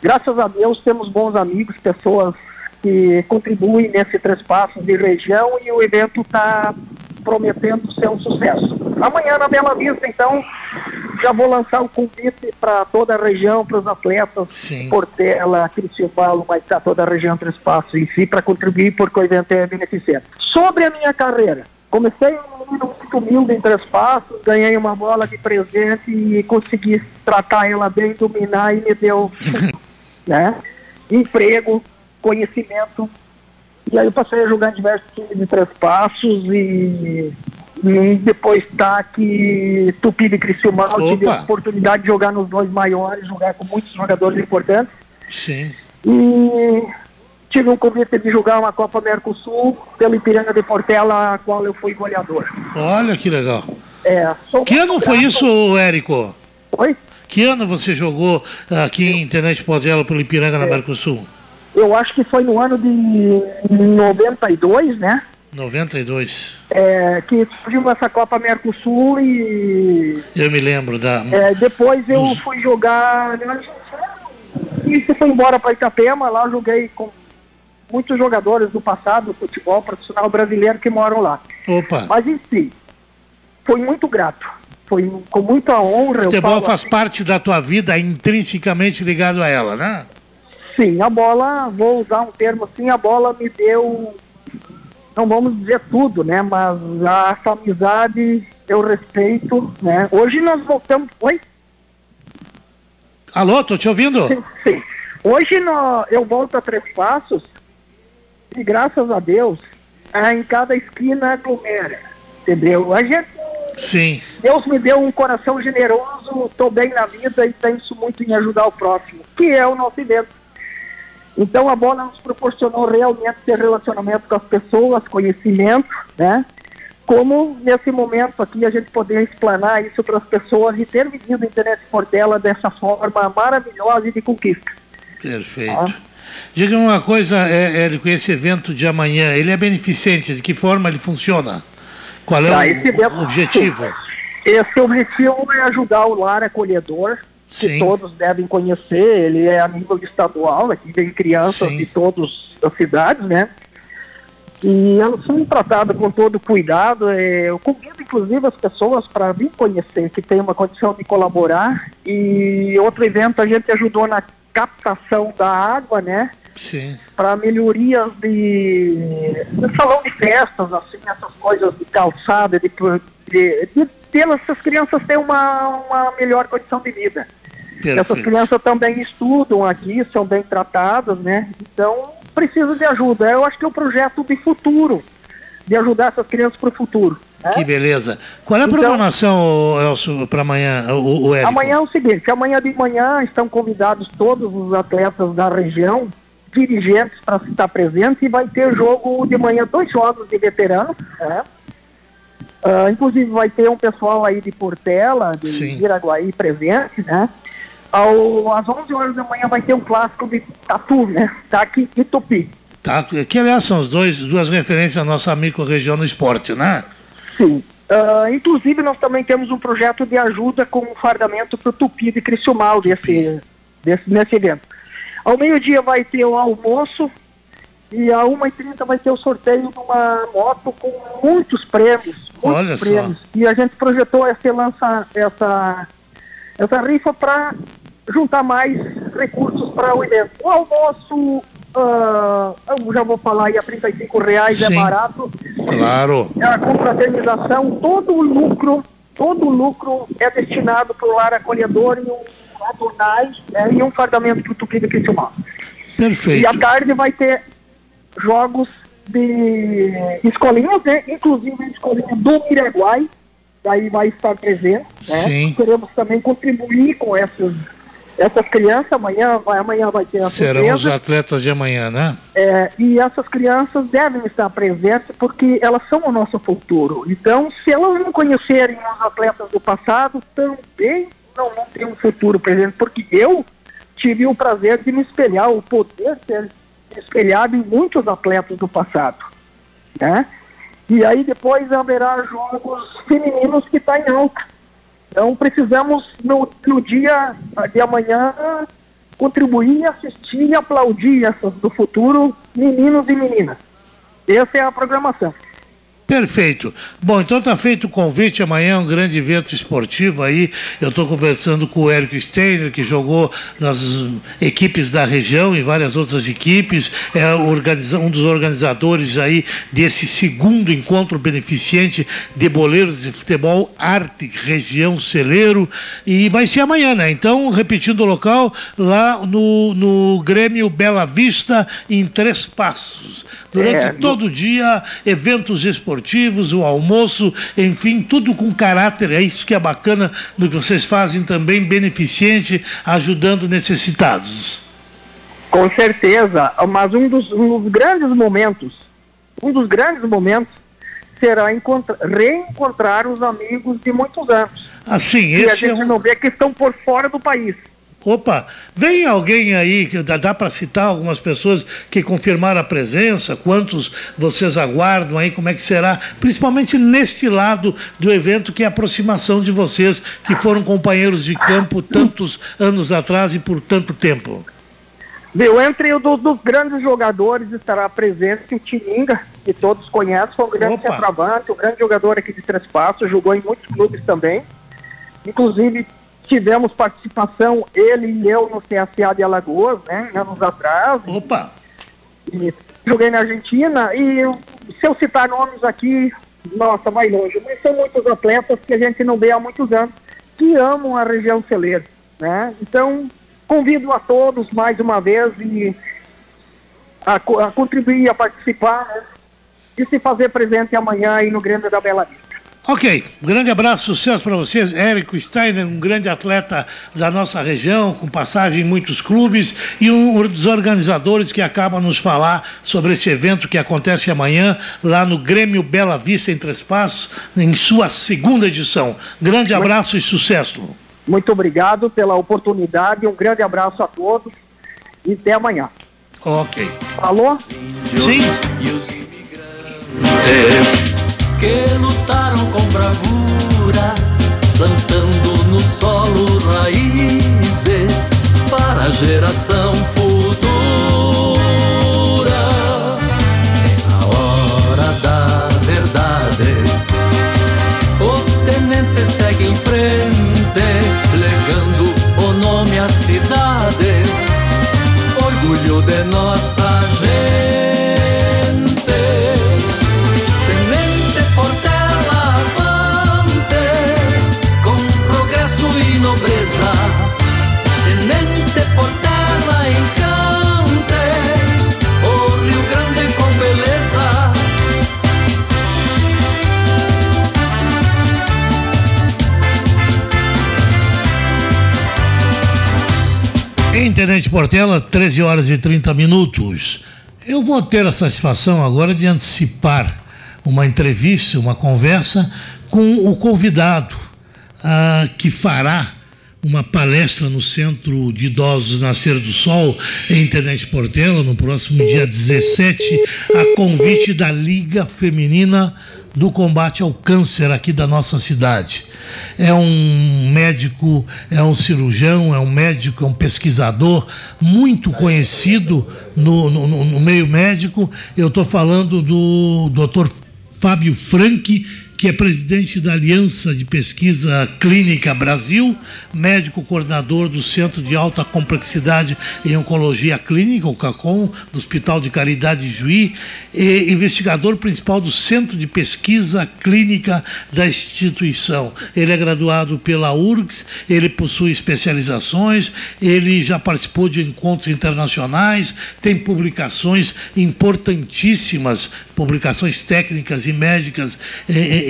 Graças a Deus temos bons amigos, pessoas que contribuem nesse três passos de região e o evento está prometendo ser um sucesso. Amanhã na Bela Vista, então, já vou lançar o um convite para toda a região, para os atletas, Sim. Portela, Criciúmal, mas para toda a região Três Passos em si, para contribuir porque o evento é beneficente. Sobre a minha carreira, comecei muito humilde em três passos, ganhei uma bola de presente e consegui tratar ela bem, dominar e me deu [laughs] né, emprego conhecimento. E aí eu passei a jogar em diversos times de três passos e, e depois tá aqui Tupi de Criciúma, eu tive a oportunidade de jogar nos dois maiores, jogar com muitos jogadores importantes. Sim. E tive um convite de jogar uma Copa Mercosul pelo Ipiranga de Portela, a qual eu fui goleador. Olha que legal. É, Que ano foi grato- isso, Érico? Oi? Que ano você jogou aqui em Tenente Podela pelo Ipiranga É. na Mercosul? Eu acho que foi no ano de 92, né? 92. É, que surgiu essa Copa Mercosul e Eu me lembro da. é, depois eu fui jogar e você foi embora para Itapema, lá eu joguei com muitos jogadores do passado do futebol profissional brasileiro que moram lá. Opa. Mas em si, foi muito grato. Foi com muita honra. O futebol faz assim, parte da tua vida, intrinsecamente ligado a ela, né? Sim, a bola, vou usar um termo assim, a bola me deu, não vamos dizer tudo, né? Mas a, essa amizade eu respeito, né? Hoje nós voltamos. Oi? Alô, tô te ouvindo? Sim, sim. Hoje nó- eu volto a três passos e graças a Deus, ah, em cada esquina aglomera. Entendeu? A gente Sim. Deus me deu um coração generoso, estou bem na vida e penso muito em ajudar o próximo, que é o nosso evento. Então a bola nos proporcionou realmente ter relacionamento com as pessoas, conhecimento, né? Como nesse momento aqui a gente poder explanar isso para as pessoas e ter vivido a internet Portela dessa forma maravilhosa e de conquista. Perfeito. Ah. Diga uma coisa, é, Érico, esse evento de amanhã, ele é beneficente? De que forma ele funciona? Qual é Tá, o, evento- objetivo? [laughs] Esse objetivo é ajudar o lar acolhedor, que Sim. todos devem conhecer, ele é a nível estadual, aqui vem crianças Sim. de todas as cidades, né? E elas são tratadas com todo cuidado. é, eu convido, inclusive, as pessoas para vir conhecer, que tem uma condição de colaborar. E outro evento a gente ajudou na captação da água, né? Sim. para melhorias de, de salão de festas, assim, essas coisas de calçada, de, de, de, de essas crianças terem uma, uma melhor condição de vida. Essas Perfeito. crianças também estudam aqui, são bem tratadas, né? Então, precisa de ajuda. Eu acho que é um projeto de futuro, de ajudar essas crianças para o futuro. Né? Que beleza. Qual é a Então- programação, Elcio, para amanhã, o, o Érico? Amanhã é o seguinte, amanhã de manhã estão convidados todos os atletas da região, dirigentes para estar presentes e vai ter jogo de manhã, dois jogos de veteranos, né? Ah, inclusive vai ter um pessoal aí de Portela, de Sim. Iraguaí presente, né? Ao, às 11 horas da manhã vai ter um clássico de Tatu, né? Taqui e Tupi. Tá, que aliás são os dois, duas referências à nossa micro-região no esporte, né? Sim. Ah, inclusive, nós também temos um projeto de ajuda com o fardamento para o Tupi de Criciúmal desse, desse, nesse evento. Ao meio-dia vai ter o almoço e a 1h30 vai ter o sorteio de uma moto com muitos prêmios. Muitos Olha só. prêmios. E a gente projetou essa, lança, essa, essa rifa para juntar mais recursos para o evento. O almoço, ah, eu já vou falar aí, a 35 reais é Sim. barato Claro. é a confraternização, todo o lucro, todo o lucro é destinado para o lar acolhedor e um adonais né, e um fardamento para o Tupi de Criciúmal. E Perfeito. à tarde vai ter jogos de escolinhas, né? Inclusive a escolinha do Miraguai, daí vai estar presente, né? Sim. Queremos também contribuir com essas, essas crianças, amanhã vai, amanhã vai ter a Serão os atletas de amanhã, né? É, e essas crianças devem estar presentes porque elas são o nosso futuro. Então, se elas não conhecerem os atletas do passado, também não ter um futuro presente. Porque eu tive o prazer de me espelhar, o poder me espelhado em muitos atletas do passado. Né? E aí depois haverá jogos femininos que está em alta. Então precisamos, no, no dia de amanhã, contribuir, assistir e aplaudir essas do futuro, meninos e meninas. Essa é a programação. Perfeito. Bom, então está feito o convite. Amanhã é um grande evento esportivo aí. Eu estou conversando com o Érico Steiner, que jogou nas equipes da região e várias outras equipes. É um dos organizadores aí desse segundo encontro beneficente de boleiros de futebol Arte Região Celeiro. E vai ser amanhã, né? Então, repetindo o local, lá no, no Grêmio Bela Vista, em Três Passos. Durante é, todo o dia, eventos esportivos, o almoço, enfim, tudo com caráter. É isso que é bacana do que vocês fazem também, beneficente, ajudando necessitados. Com certeza, mas um dos, um dos grandes momentos, um dos grandes momentos será reencontrar os amigos de muitos anos. Assim, esse a gente é um... não vê que estão por fora do país. Opa, vem alguém aí, que dá, dá para citar algumas pessoas que confirmaram a presença, quantos vocês aguardam aí, como é que será, principalmente neste lado do evento, que é a aproximação de vocês, que foram companheiros de campo tantos anos atrás e por tanto tempo. Viu, entre os dos grandes jogadores estará presente o Tininga, que todos conhecem, foi um grande centroavante, um grande jogador aqui de Três Passos, jogou em muitos clubes também. Inclusive, tivemos participação, ele e eu, no CSA de Alagoas, né, anos atrás. Opa! E, joguei na Argentina e se eu citar nomes aqui, nossa, vai longe. Mas são muitos atletas que a gente não vê há muitos anos, que amam a região celeira, né? Então, convido a todos mais uma vez e a, a contribuir, a participar né, e se fazer presente amanhã aí no Grêmio da Bela Vista. Ok, um grande abraço, sucesso para vocês. Érico Steiner, um grande atleta da nossa região, com passagem em muitos clubes, e um dos organizadores que acaba nos falar sobre esse evento que acontece amanhã, lá no Grêmio Bela Vista, em Três Passos, em sua segunda edição. Grande abraço e sucesso. Muito obrigado pela oportunidade, um grande abraço a todos e até amanhã. Ok. Alô? Sim que lutaram com bravura, plantando no solo raízes para a geração futura. Na hora da verdade, o tenente segue em frente, legando o nome à cidade, orgulho de nossa gente. Internet Portela, 13 horas e 30 minutos. Eu vou ter a satisfação agora de antecipar uma entrevista, uma conversa com o convidado ah, que fará uma palestra no Centro de Idosos Nascer do Sol, em Internet Portela, no próximo dia 17, a convite da Liga Feminina do combate ao câncer aqui da nossa cidade. É um médico, é um cirurgião, é um médico, é um pesquisador muito conhecido no, no, no meio médico. Eu estou falando do Dr. Fábio Franck, que é presidente da Aliança de Pesquisa Clínica Brasil, médico coordenador do Centro de Alta Complexidade em Oncologia Clínica, o CACOM, do Hospital de Caridade Juí, e investigador principal do Centro de Pesquisa Clínica da instituição. Ele é graduado pela URGS, ele possui especializações, ele já participou de encontros internacionais, tem publicações importantíssimas, publicações técnicas e médicas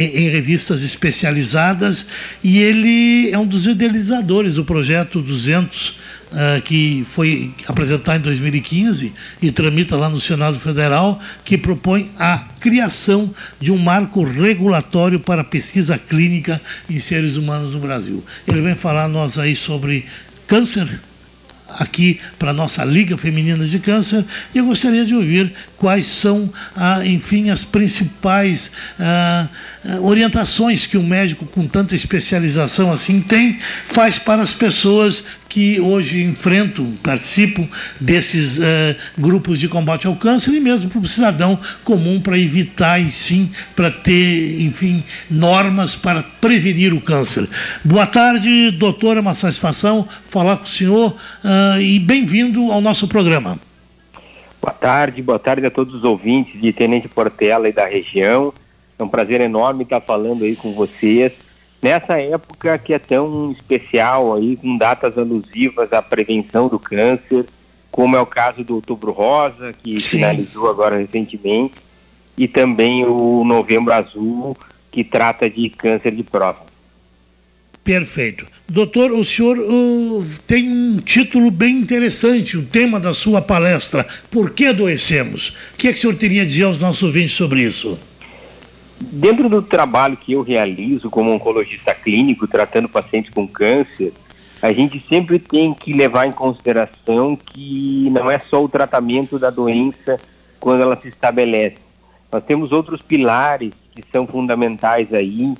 em, revistas especializadas e ele é um dos idealizadores do projeto 200, uh, ah, que foi apresentado em 2015 e tramita lá no Senado Federal, que propõe a criação de um marco regulatório para pesquisa clínica em seres humanos no Brasil. Ele vem falar nós aí sobre câncer aqui para a nossa Liga Feminina de Câncer e eu gostaria de ouvir quais são, ah, enfim, as principais ah, ah, orientações que um médico com tanta especialização assim tem, faz para as pessoas que hoje enfrentam, participam desses uh, grupos de combate ao câncer e mesmo para o cidadão comum para evitar e sim para ter, enfim, normas para prevenir o câncer. Boa tarde, doutora, uma satisfação falar com o senhor uh, e bem-vindo ao nosso programa. Boa tarde, boa tarde a todos os ouvintes de Tenente Portela e da região. É um prazer enorme estar falando aí com vocês nessa época que é tão especial aí, com datas alusivas à prevenção do câncer, como é o caso do Outubro Rosa, que Sim. finalizou agora recentemente, e também o Novembro Azul, que trata de câncer de próstata. Perfeito. Doutor, o senhor uh, tem um título bem interessante, o tema da sua palestra, Por que adoecemos? O que, é que o senhor teria a dizer aos nossos ouvintes sobre isso? Dentro do trabalho que eu realizo como oncologista clínico, tratando pacientes com câncer, a gente sempre tem que levar em consideração que não é só o tratamento da doença quando ela se estabelece. Nós temos outros pilares que são fundamentais aí,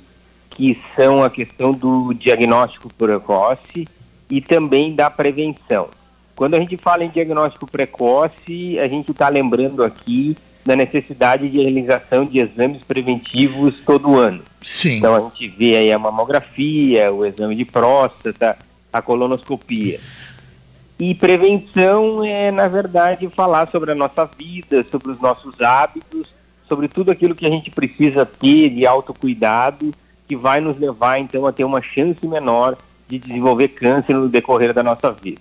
que são a questão do diagnóstico precoce e também da prevenção. Quando a gente fala em diagnóstico precoce, a gente está lembrando aqui da necessidade de realização de exames preventivos todo ano. Sim. Então a gente vê aí a mamografia, o exame de próstata, a colonoscopia. E prevenção é, na verdade, falar sobre a nossa vida, sobre os nossos hábitos, sobre tudo aquilo que a gente precisa ter de autocuidado, que vai nos levar, então, a ter uma chance menor de desenvolver câncer no decorrer da nossa vida.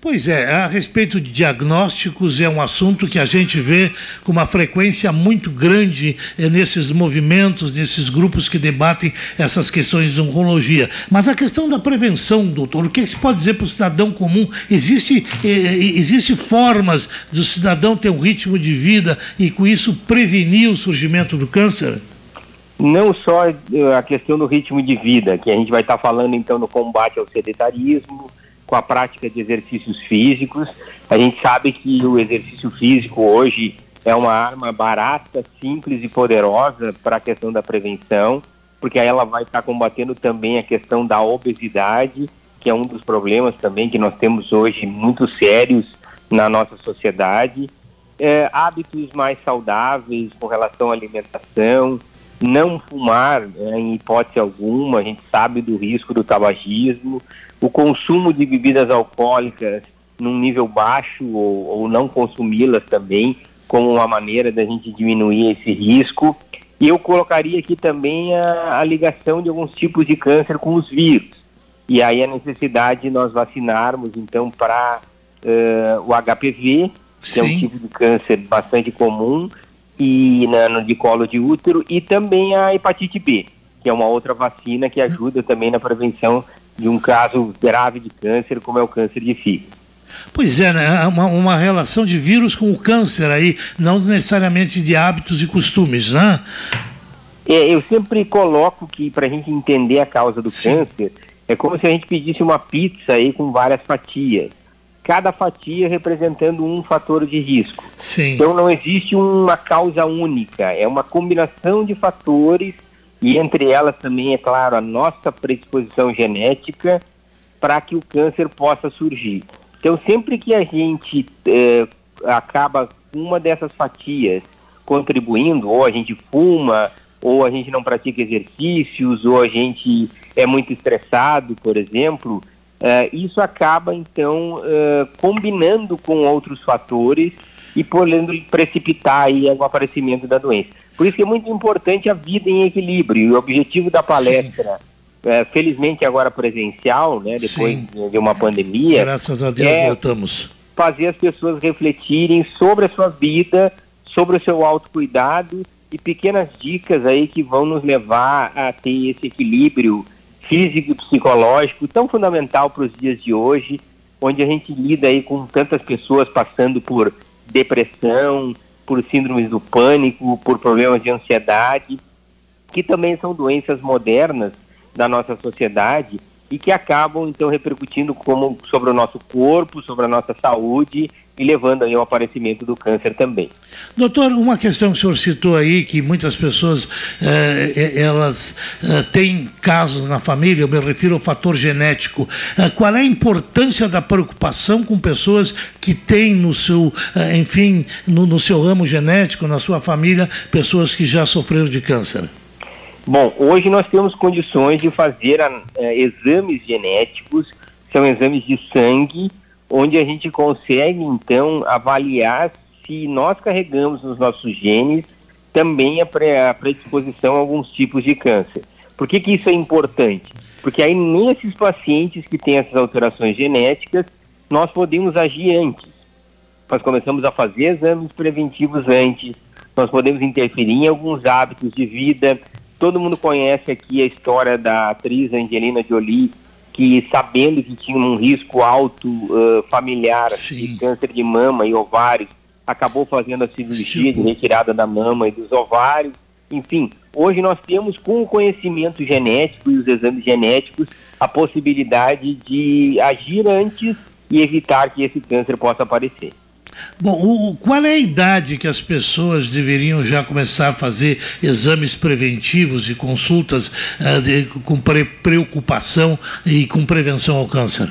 Pois é, a respeito de diagnósticos, é um assunto que a gente vê com uma frequência muito grande é, nesses movimentos, nesses grupos que debatem essas questões de oncologia. Mas a questão da prevenção, doutor, o que se pode dizer para o cidadão comum? Existe, é, existe formas do cidadão ter um ritmo de vida e com isso prevenir o surgimento do câncer? Não só a questão do ritmo de vida, que a gente vai estar falando então no combate ao sedentarismo, com a prática de exercícios físicos. A gente sabe que o exercício físico hoje é uma arma barata, simples e poderosa para a questão da prevenção, porque aí ela vai estar combatendo também a questão da obesidade, que é um dos problemas também que nós temos hoje muito sérios na nossa sociedade. É, hábitos mais saudáveis com relação à alimentação, não fumar é, em hipótese alguma, a gente sabe do risco do tabagismo, o consumo de bebidas alcoólicas num nível baixo ou, ou não consumi-las também, como uma maneira da gente diminuir esse risco. E eu colocaria aqui também a, a ligação de alguns tipos de câncer com os vírus. E aí a necessidade de nós vacinarmos, então, para uh, o HPV, que Sim. é um tipo de câncer bastante comum, e na, no de colo de útero, e também a hepatite B, que é uma outra vacina que ajuda também na prevenção de um caso grave de câncer, como é o câncer de fígado. Pois é, né? uma, uma relação de vírus com o câncer aí, não necessariamente de hábitos e costumes, né? É, eu sempre coloco que para a gente entender a causa do Sim. câncer, é como se a gente pedisse uma pizza aí com várias fatias. Cada fatia representando um fator de risco. Sim. Então não existe uma causa única, é uma combinação de fatores e entre elas também, é claro, a nossa predisposição genética para que o câncer possa surgir. Então, sempre que a gente eh, acaba com uma dessas fatias contribuindo, ou a gente fuma, ou a gente não pratica exercícios, ou a gente é muito estressado, por exemplo, eh, isso acaba então eh, combinando com outros fatores e podendo precipitar aí o aparecimento da doença. Por isso que é muito importante a vida em equilíbrio. E o objetivo da palestra, é, felizmente agora presencial, né, depois Sim. de uma pandemia. Graças a Deus é voltamos. Fazer as pessoas refletirem sobre a sua vida, sobre o seu autocuidado e pequenas dicas aí que vão nos levar a ter esse equilíbrio físico e psicológico tão fundamental para os dias de hoje, onde a gente lida aí com tantas pessoas passando por depressão, por síndromes do pânico, por problemas de ansiedade, que também são doenças modernas da nossa sociedade e que acabam então repercutindo como sobre o nosso corpo, sobre a nossa saúde e levando aí ao aparecimento do câncer também. Doutor, uma questão que o senhor citou aí, que muitas pessoas eh, elas eh, têm casos na família, eu me refiro ao fator genético. Eh, qual é a importância da preocupação com pessoas que têm no seu, eh, enfim, no, no seu ramo genético, na sua família, pessoas que já sofreram de câncer? Bom, hoje nós temos condições de fazer eh, exames genéticos, são exames de sangue, onde a gente consegue então avaliar se nós carregamos nos nossos genes também a, predisposição a alguns tipos de câncer. Por que, que isso é importante? Porque aí nesses pacientes que têm essas alterações genéticas, nós podemos agir antes. Nós começamos a fazer exames preventivos antes, nós podemos interferir em alguns hábitos de vida. Todo mundo conhece aqui a história da atriz Angelina Jolie, que sabendo que tinha um risco alto uh, familiar Sim. de câncer de mama e ovários, acabou fazendo a cirurgia de retirada da mama e dos ovários. Enfim, hoje nós temos com o conhecimento genético e os exames genéticos a possibilidade de agir antes e evitar que esse câncer possa aparecer. Bom, o, qual é a idade que as pessoas deveriam já começar a fazer exames preventivos e consultas uh, de, com pre preocupação e com prevenção ao câncer?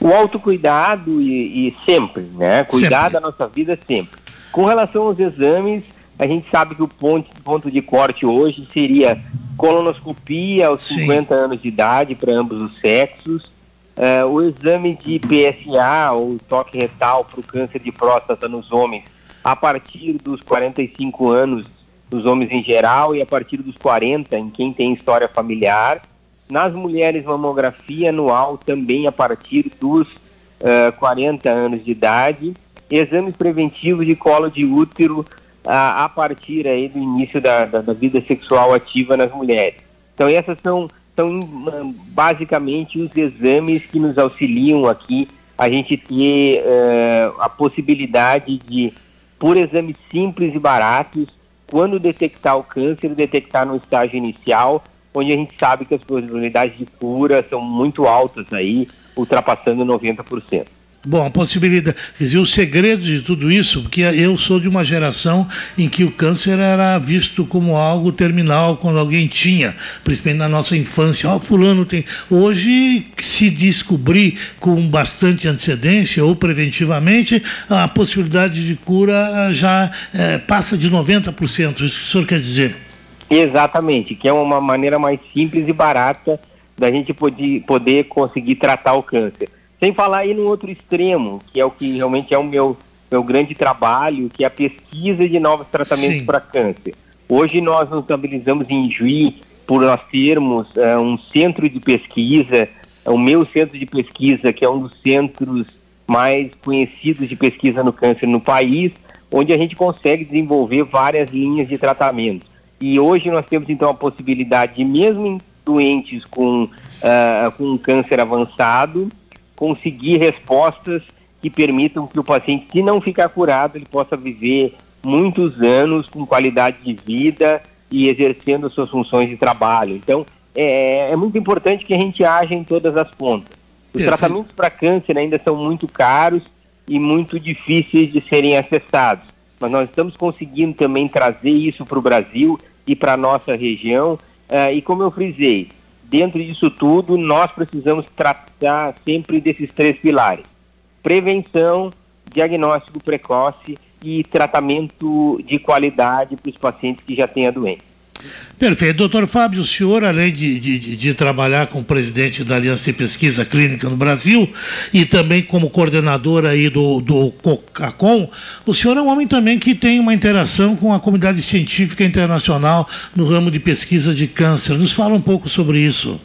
O autocuidado e, e sempre, né? Cuidar sempre. da nossa vida sempre. Com relação aos exames, a gente sabe que o ponto, ponto de corte hoje seria colonoscopia aos Sim. 50 anos de idade para ambos os sexos, Uh, o exame de PSA, ou toque retal para o câncer de próstata nos homens, a partir dos 45 anos nos homens em geral e a partir dos 40 em quem tem história familiar. Nas mulheres, mamografia anual também a partir dos uh, eh, 40 anos de idade. Exames preventivos de colo de útero uh, a partir aí do início da, da, da vida sexual ativa nas mulheres. Então essas são são basicamente os exames que nos auxiliam aqui a gente ter uh, a possibilidade de, por exames simples e baratos, quando detectar o câncer, detectar no estágio inicial, onde a gente sabe que as probabilidades de cura são muito altas aí, ultrapassando 90%. Bom, a possibilidade, quer dizer, o segredo de tudo isso, porque eu sou de uma geração em que o câncer era visto como algo terminal quando alguém tinha, principalmente na nossa infância. Ó, oh, fulano tem. Hoje, se descobrir com bastante antecedência ou preventivamente, a possibilidade de cura já é, passa de 90%. Isso que o senhor quer dizer? Exatamente, que é uma maneira mais simples e barata da gente poder, poder conseguir tratar o câncer. Sem falar aí no outro extremo, que é o que realmente é o meu, meu grande trabalho, que é a pesquisa de novos tratamentos para câncer. Hoje nós nos estabilizamos em Juí por nós termos uh, um centro de pesquisa, o meu centro de pesquisa, que é um dos centros mais conhecidos de pesquisa no câncer no país, onde a gente consegue desenvolver várias linhas de tratamento. E hoje nós temos então a possibilidade de, mesmo em doentes com, uh, com câncer avançado, conseguir respostas que permitam que o paciente, se não ficar curado, ele possa viver muitos anos com qualidade de vida e exercendo suas funções de trabalho. Então, é, é muito importante que a gente haja em todas as pontas. Os tratamentos para câncer ainda são muito caros e muito difíceis de serem acessados. Mas nós estamos conseguindo também trazer isso para o Brasil e para a nossa região. Uh, e como eu frisei, dentro disso tudo, nós precisamos tratar sempre desses três pilares: prevenção, diagnóstico precoce e tratamento de qualidade para os pacientes que já têm a doença. Perfeito. Doutor Fábio, o senhor, além de, de, de, trabalhar como presidente da Aliança de Pesquisa Clínica no Brasil e também como coordenador aí do, do COCACOM, o senhor é um homem também que tem uma interação com a comunidade científica internacional no ramo de pesquisa de câncer. Nos fala um pouco sobre isso.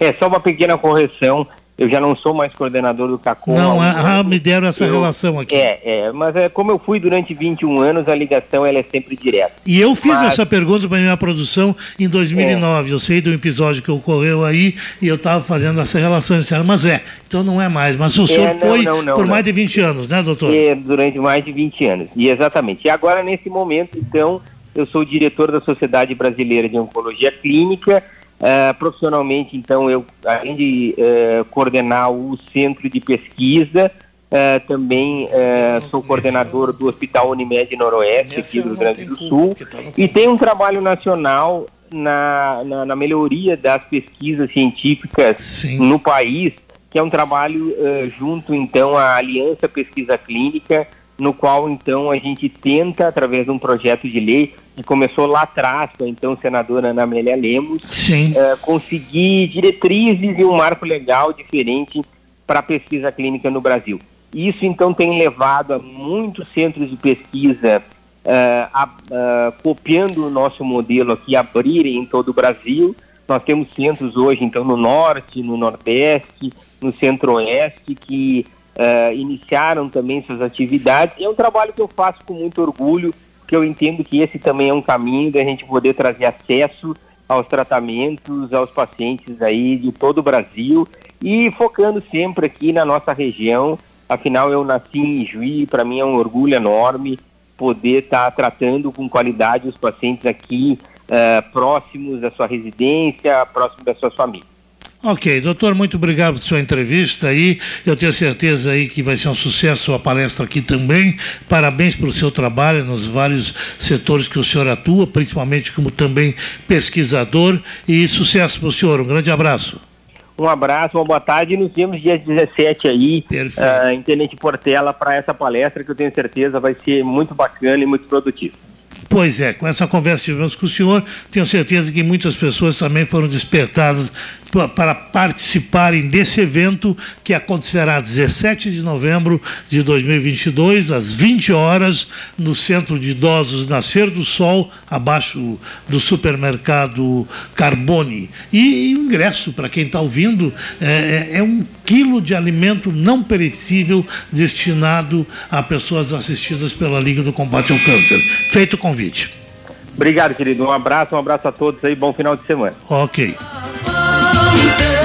É, só uma pequena correção eu já não sou mais coordenador do CACOM. Não, ah, me deram essa eu, relação aqui. É, é, mas é, como eu fui durante 21 anos, a ligação ela é sempre direta. E eu fiz mas... essa pergunta para minha produção em 2009. É. Eu sei do episódio que ocorreu aí e eu estava fazendo essa relação. Mas é, então não é mais. Mas o é, senhor não, foi não, não, por mais de 20 anos, né, doutor? É, durante mais de 20 anos. E exatamente. E agora, nesse momento, então, eu sou o diretor da Sociedade Brasileira de Oncologia Clínica Uh, profissionalmente, então, eu, além de uh, coordenar o centro de pesquisa, Uh, também sou coordenador do Hospital Unimed Noroeste, aqui do Rio Grande do Sul, e tem um trabalho nacional na, na, na melhoria das pesquisas científicas Sim. no país, que é um trabalho junto então à Aliança Pesquisa Clínica, no qual então a gente tenta, através de um projeto de lei, que começou lá atrás com a então senadora Ana Amélia Lemos, uh, conseguir diretrizes e um marco legal diferente para a pesquisa clínica no Brasil. Isso então tem levado a muitos centros de pesquisa uh, a, uh, copiando o nosso modelo aqui, abrirem em todo o Brasil. Nós temos centros hoje então no norte, no nordeste, no centro-oeste que uh, iniciaram também suas atividades. É um trabalho que eu faço com muito orgulho, porque eu entendo que esse também é um caminho da gente poder trazer acesso aos tratamentos, aos pacientes aí de todo o Brasil e focando sempre aqui na nossa região. Afinal, eu nasci em Juí, para mim é um orgulho enorme poder estar tá tratando com qualidade os pacientes aqui uh, próximos da sua residência, próximos da sua família. Ok, doutor, muito obrigado pela sua entrevista aí. Eu tenho certeza aí que vai ser um sucesso a palestra aqui também. Parabéns pelo seu trabalho nos vários setores que o senhor atua, principalmente como também pesquisador. E sucesso para o senhor. Um grande abraço. Um abraço, uma boa tarde e nos vemos dia 17 aí, uh, em Tenente Portela, para essa palestra que eu tenho certeza vai ser muito bacana e muito produtiva. Pois é, com essa conversa que tivemos com o senhor, tenho certeza que muitas pessoas também foram despertadas para participarem desse evento que acontecerá 17 de novembro de 2022, às 20 horas, no Centro de Idosos Nascer do Sol, abaixo do supermercado Carbone. E o ingresso, para quem está ouvindo, é, é, é um quilo de alimento não perecível destinado a pessoas assistidas pela Liga do Combate ao Câncer. Feito o convite. Obrigado, querido. Um abraço, um abraço a todos aí. Bom final de semana. Ok. Com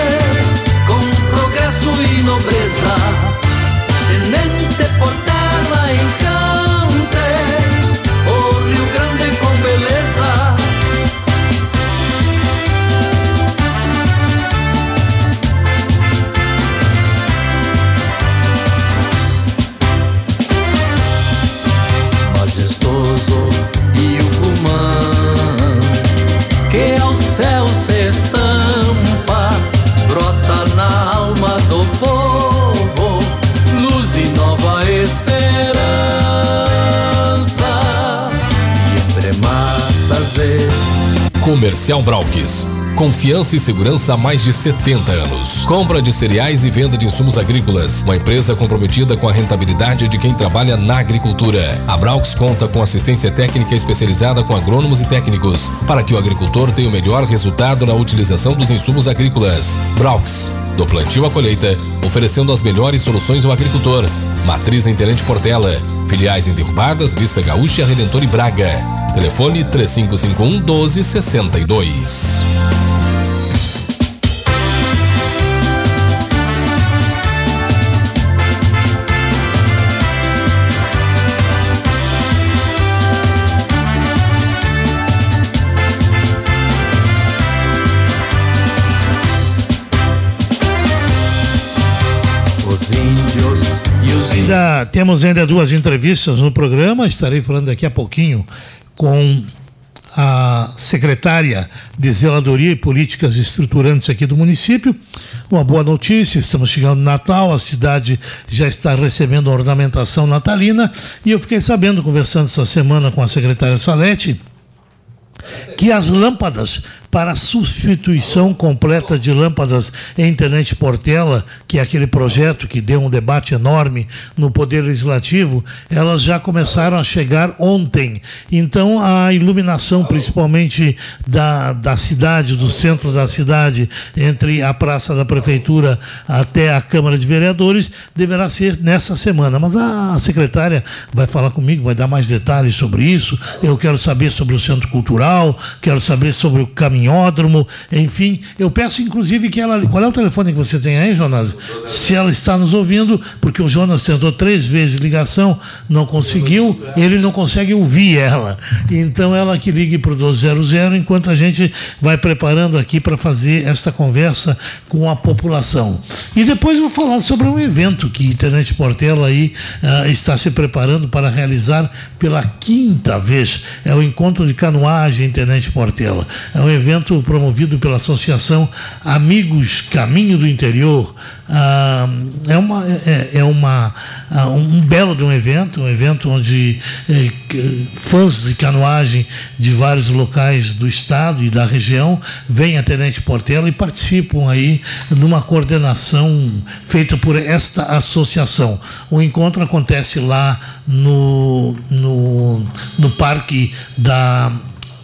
Comercial Brauques. Confiança e segurança há mais de 70 anos. Compra de cereais e venda de insumos agrícolas. Uma empresa comprometida com a rentabilidade de quem trabalha na agricultura. A Braux conta com assistência técnica especializada com agrônomos e técnicos para que o agricultor tenha o melhor resultado na utilização dos insumos agrícolas. Braux, do plantio à colheita, oferecendo as melhores soluções ao agricultor. Matriz em Tenente Portela. Filiais em Derrubadas, Vista Gaúcha, Redentor e Braga. Telefone 3551 1262. os índios e os índios. Ainda temos ainda duas entrevistas no programa. Estarei falando daqui a pouquinho com a secretária de Zeladoria e Políticas Estruturantes aqui do município. Uma boa notícia, estamos chegando no Natal, a cidade já está recebendo a ornamentação natalina e eu fiquei sabendo, conversando essa semana com a secretária Salete, que as lâmpadas para a substituição completa de lâmpadas em Tenente Portela, que é aquele projeto que deu um debate enorme no Poder Legislativo, elas já começaram a chegar ontem. Então, a iluminação, principalmente da, da cidade, do centro da cidade, entre a Praça da Prefeitura até a Câmara de Vereadores, deverá ser nessa semana. Mas a, a secretária vai falar comigo, vai dar mais detalhes sobre isso. Eu quero saber sobre o Centro Cultural, quero saber sobre o caminho caminhódromo, enfim. Eu peço, inclusive, que ela. Qual é o telefone que você tem aí, Jonas? Se ela está nos ouvindo, porque o Jonas tentou três vezes ligação, não conseguiu, ele não consegue ouvir ela. Então, ela que ligue para o 1200, enquanto a gente vai preparando aqui para fazer esta conversa com a população. E depois vou falar sobre um evento que Tenente Portela aí uh, está se preparando para realizar pela quinta vez. É o encontro de canoagem Tenente Portela. É um evento promovido pela Associação Amigos Caminho do Interior. Ah, é uma, é, é uma, ah, um belo de um evento, um evento onde é, fãs de canoagem de vários locais do estado e da região vêm a Tenente Portela e participam aí numa coordenação feita por esta associação. O encontro acontece lá no, no, no Parque da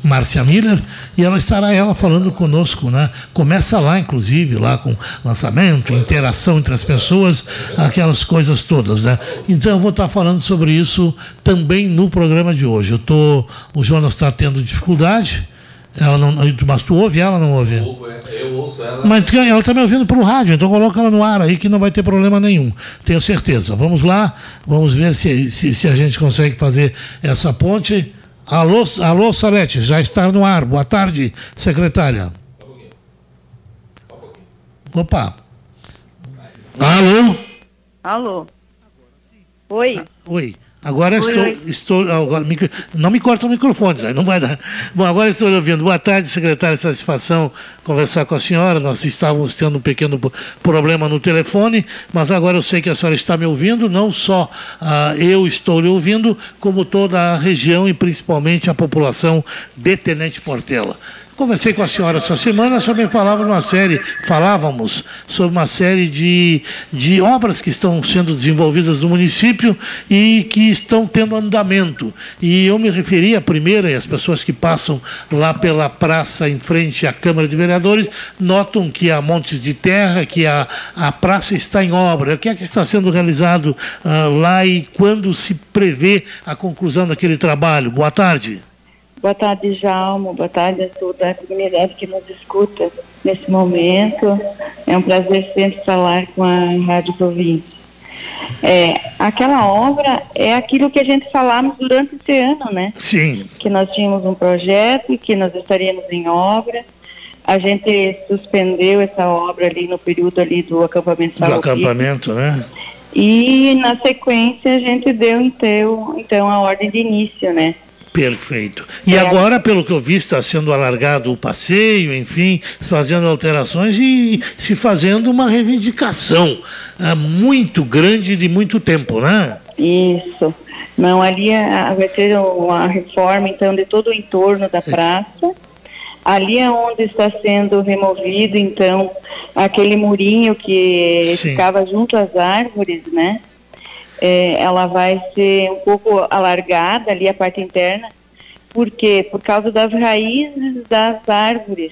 Márcia Miller, e ela estará ela falando conosco, né? Começa lá, inclusive, lá com lançamento, interação entre as pessoas, aquelas coisas todas, né? Então eu vou estar falando sobre isso também no programa de hoje. Eu tô, o Jonas está tendo dificuldade. Ela não, mas tu ouve ela não ouve? Eu, é, eu ouço ela. Mas ela está me ouvindo pelo rádio, então coloca ela no ar aí que não vai ter problema nenhum. Tenho certeza. Vamos lá, vamos ver se, se, se a gente consegue fazer essa ponte. Alô, alô, Salete, já está no ar. Boa tarde, secretária. Opa. Alô? Alô. Oi. Oi. Agora oi, estou, oi. estou agora, não me corta o microfone, não vai dar. Bom, agora estou ouvindo. Boa tarde, secretária. Satisfação conversar com a senhora. Nós estávamos tendo um pequeno problema no telefone, mas agora eu sei que a senhora está me ouvindo. Não só ah, eu estou lhe ouvindo, como toda a região e principalmente a população de Tenente Portela. Conversei com a senhora essa semana, também falava uma série, falávamos sobre uma série de, de obras que estão sendo desenvolvidas no município e que estão tendo andamento. E eu me referi à primeira, e as pessoas que passam lá pela praça em frente à Câmara de Vereadores notam que há montes de terra, que a, a praça está em obra. O que é que está sendo realizado uh, lá e quando se prevê a conclusão daquele trabalho? Boa tarde. Boa tarde, Jalmo. Boa tarde a toda a comunidade que nos escuta nesse momento. É um prazer sempre falar com a Rádio Província. É, aquela obra é aquilo que a gente falamos durante esse ano, né? Sim. Que nós tínhamos um projeto e que nós estaríamos em obra. A gente suspendeu essa obra ali no período ali do acampamento Do acampamento, né? E na sequência a gente deu então, então a ordem de início, né? Perfeito. E é. agora, pelo que eu vi, está sendo alargado o passeio, enfim, fazendo alterações e se fazendo uma reivindicação ah, muito grande de muito tempo, né? Isso. Não, ali ah, vai ter uma reforma, então, de todo o entorno da praça. Ali é onde está sendo removido, então, aquele murinho que Sim. ficava junto às árvores, né? É, ela vai ser um pouco alargada ali a parte interna, porque por causa das raízes das árvores.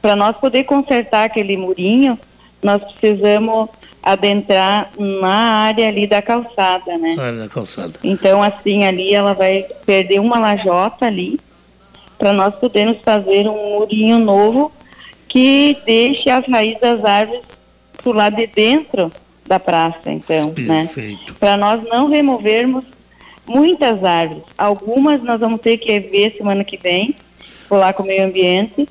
Para nós poder consertar aquele murinho, nós precisamos adentrar na área ali da calçada, né? Ah, da calçada. Então assim ali ela vai perder uma lajota ali para nós podermos fazer um murinho novo que deixe as raízes das árvores pro lado de dentro da praça, então, né? Perfeito. né? Para nós não removermos muitas árvores. Algumas nós vamos ter que ver semana que vem, lá com o meio ambiente,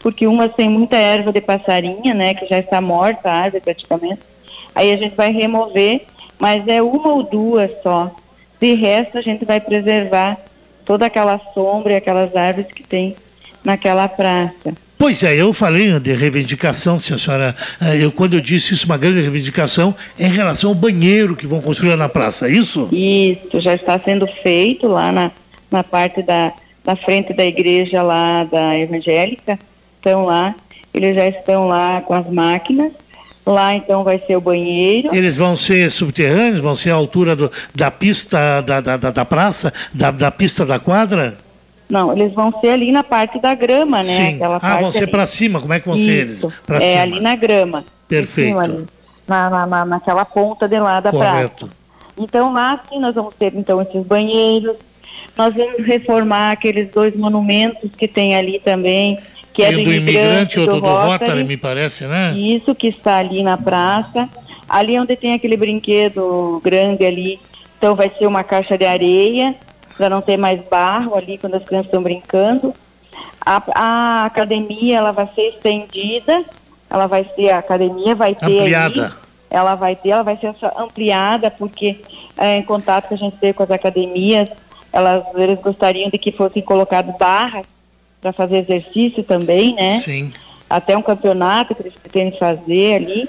porque umas tem muita erva de passarinha, né? Que já está morta a árvore praticamente. Aí a gente vai remover, mas é uma ou duas só. De resto, a gente vai preservar toda aquela sombra e aquelas árvores que tem naquela praça. Pois é, eu falei de reivindicação, se a senhora. Eh, eu, quando eu disse isso, uma grande reivindicação é em relação ao banheiro que vão construir na praça, é isso? Isso, já está sendo feito lá na, na parte da, da frente da igreja lá da evangélica. Estão lá, eles já estão lá com as máquinas. Lá então vai ser o banheiro. Eles vão ser subterrâneos, vão ser a altura do, da pista da, da, da, da praça, da, da pista da quadra? Não, eles vão ser ali na parte da grama, né? Sim. Aquela ah, vão ser para cima, como é que vão ser eles? Pra é cima. ali na grama. Perfeito. Cima, ali, na, na, na, naquela ponta de lá da Correto. praça. Então lá sim nós vamos ter então esses banheiros, Nós vamos reformar aqueles dois monumentos que tem ali também, que é do do imigrante e do outro do Rotary, Rotary. me parece, né? Isso que está ali na praça. Ali onde tem aquele brinquedo grande ali, então vai ser uma caixa de areia, para não ter mais barro ali quando as crianças estão brincando. A, a academia ela vai ser estendida, ela vai ser, a academia vai ter Ampliada. ali, ela vai ter, ela vai ser ampliada, porque é, em contato que a gente teve com as academias, elas, eles gostariam de que fossem colocadas barras para fazer exercício também, né? Sim. até um campeonato que eles pretendem fazer ali.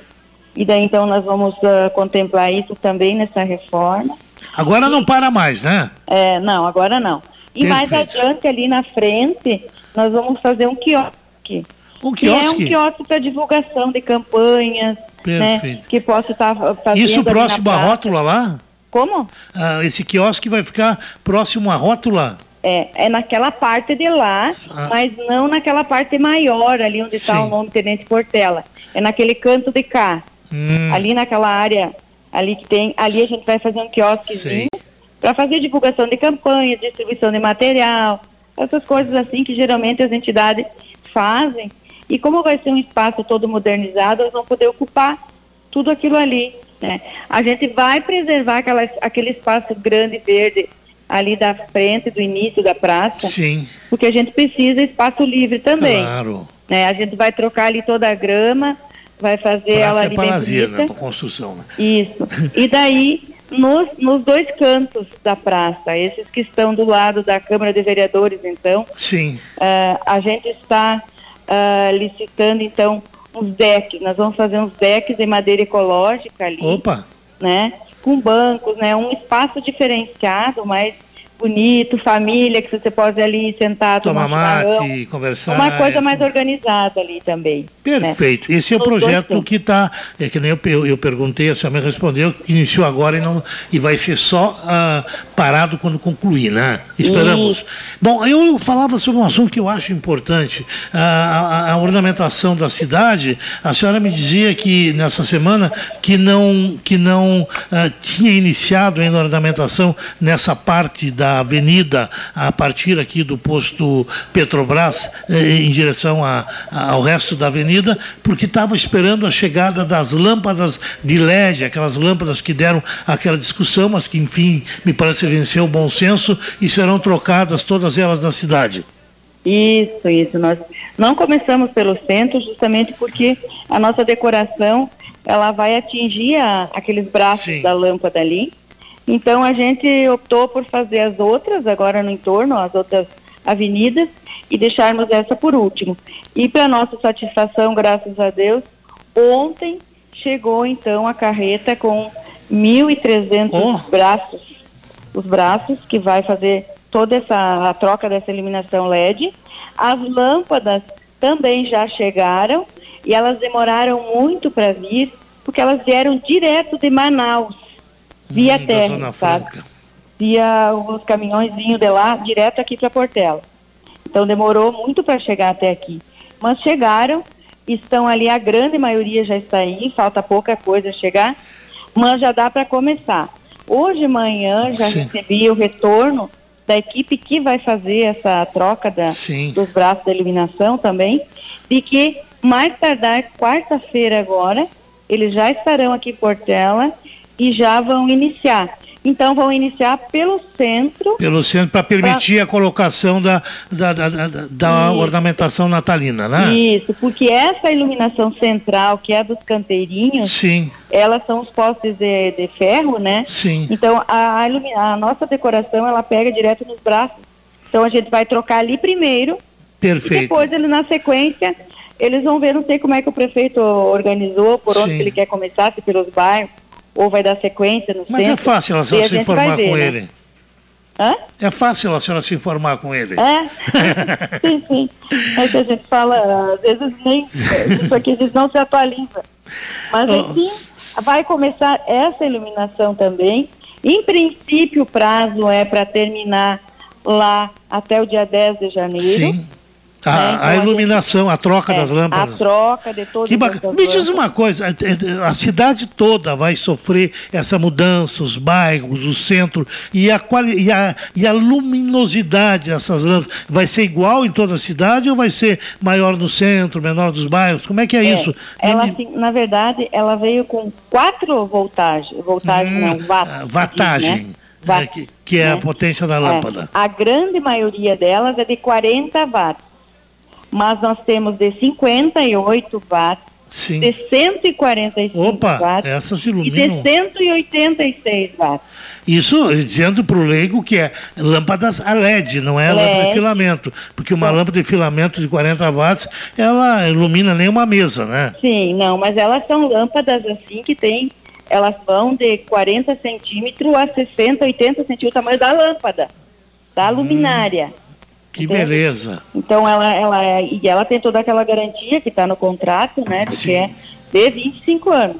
E daí então nós vamos ah, contemplar isso também nessa reforma. Agora não para mais, né? É, não, agora não. E mais Perfeito. adiante ali na frente, nós vamos fazer um quiosque. Um Que é um quiosque? quiosque para divulgação de campanhas, né? Perfeito. Que possa estar fazendo Isso ali na próximo à rótula lá? Como? Ah, esse quiosque vai ficar próximo à rótula? É, é naquela parte de lá, Ah. mas não naquela parte maior, ali onde está o nome Tenente Portela. É naquele canto de cá. Hum, Ali naquela área, ali que tem, ali a gente vai fazer um quiosquezinho para fazer divulgação de campanha, distribuição de material, essas coisas assim que geralmente as entidades fazem. E como vai ser um espaço todo modernizado, elas vão poder ocupar tudo aquilo ali. Né? A gente vai preservar aquela, aquele espaço grande verde ali da frente, do início da praça, sim, porque a gente precisa de espaço livre também. claro. né? A gente vai trocar ali toda a grama, vai fazer ela Praça é ali lazer, bonita. né? Construção, né? Isso. E daí, nos, nos dois cantos da praça, esses que estão do lado da Câmara de Vereadores, então, Sim. ah, a gente está ah, licitando, então, uns decks. Nós vamos fazer uns decks de madeira ecológica ali, Opa, né? Com bancos, né? Um espaço diferenciado, mais bonito, família, que você pode ali sentar, tomar mate, conversar. Uma coisa mais organizada ali também. né? Perfeito. Esse é o projeto que está, é que nem eu, eu, eu perguntei, a senhora me respondeu, que iniciou agora e, não, e vai ser só ah, parado quando concluir, né? Esperamos. Isso. Bom, eu falava sobre um assunto que eu acho importante, a, a- a ornamentação da cidade. A senhora me dizia que nessa semana que não, que não ah, tinha iniciado ainda a ornamentação nessa parte da avenida, a partir aqui do posto Petrobras, eh, em direção a- a- ao resto da avenida, porque estava esperando a chegada das lâmpadas de LED, aquelas lâmpadas que deram aquela discussão, mas que, enfim, me parece vencer o bom senso e serão trocadas todas elas na cidade. Isso, isso. Nós não começamos pelo centro justamente porque a nossa decoração ela vai atingir a- aqueles braços Sim. da lâmpada ali. Então a gente optou por fazer as outras agora no entorno, as outras avenidas e deixarmos essa por último. E para nossa satisfação, graças a Deus, ontem chegou então a carreta com 1.300 Oh. braços os braços, que vai fazer toda essa a troca dessa iluminação LED. As lâmpadas também já chegaram e elas demoraram muito para vir, porque elas vieram direto de Manaus, via Hum, terra, sabe? Franca. Via os caminhõezinhos de lá, direto aqui para Portela. Então demorou muito para chegar até aqui. Mas chegaram, estão ali, a grande maioria já está aí, falta pouca coisa chegar, mas já dá para começar. Hoje de manhã já Sim. recebi o retorno da equipe que vai fazer essa troca da, Sim. dos braços da iluminação também, de que mais tardar quarta-feira agora, eles já estarão aqui em Portela e já vão iniciar. Então vão iniciar pelo centro Pelo centro, para permitir a colocação da, da, da, da- da ornamentação natalina, né? Isso, porque essa iluminação central, que é a dos canteirinhos, Sim, elas são os postes de, de ferro, né? sim. Então a, a, a nossa decoração ela pega direto nos braços. Então a gente vai trocar ali primeiro e Perfeito. depois ele na sequência eles vão ver, não sei como é que o prefeito organizou, por onde Sim. ele quer começar, se pelos bairros, ou vai dar sequência no Mas é centro. fácil a senhora se informar ver, com né? ele. Hã? É fácil a senhora se informar com ele. É? [laughs] sim, sim. É que a gente fala, às vezes nem, isso aqui às vezes não se atualiza. Mas Oh. enfim, vai começar essa iluminação também. Em princípio, o prazo é para terminar lá até o dia 10 de janeiro. Sim. A, né? Então, a iluminação, a troca é, das lâmpadas. A troca de todas Que essas Me diz uma coisa, eh, eh, a cidade toda vai sofrer essa mudança, os bairros, o centro, e a, quali e a, e a luminosidade dessas lâmpadas vai ser igual em toda a cidade ou vai ser maior no centro, menor nos bairros? Como é que é, É, isso? Ela, Me- assim, na verdade, ela veio com quatro voltagens. Voltagem Hum, não, watt, ah, diz, Wattagem, né? né, Watt, que, que é a né? potência da É, lâmpada. a grande maioria delas é de 40 watts. Mas nós temos de 58 watts, Sim. de 145 Opa, watts essas e iluminam. de 186 watts. Isso dizendo para o leigo que é lâmpadas a LED, não é lâmpada de LED. filamento. Porque uma lâmpada de filamento de 40 watts, ela ilumina nem uma mesa, né? Sim, não, mas elas são lâmpadas assim que tem, elas vão de 40 centímetros a 60, 80 centímetros, o tamanho da lâmpada, da luminária. Que Entende? beleza. Então ela, ela é- e ela tem toda aquela garantia que está no contrato, né? De que é de 25 anos.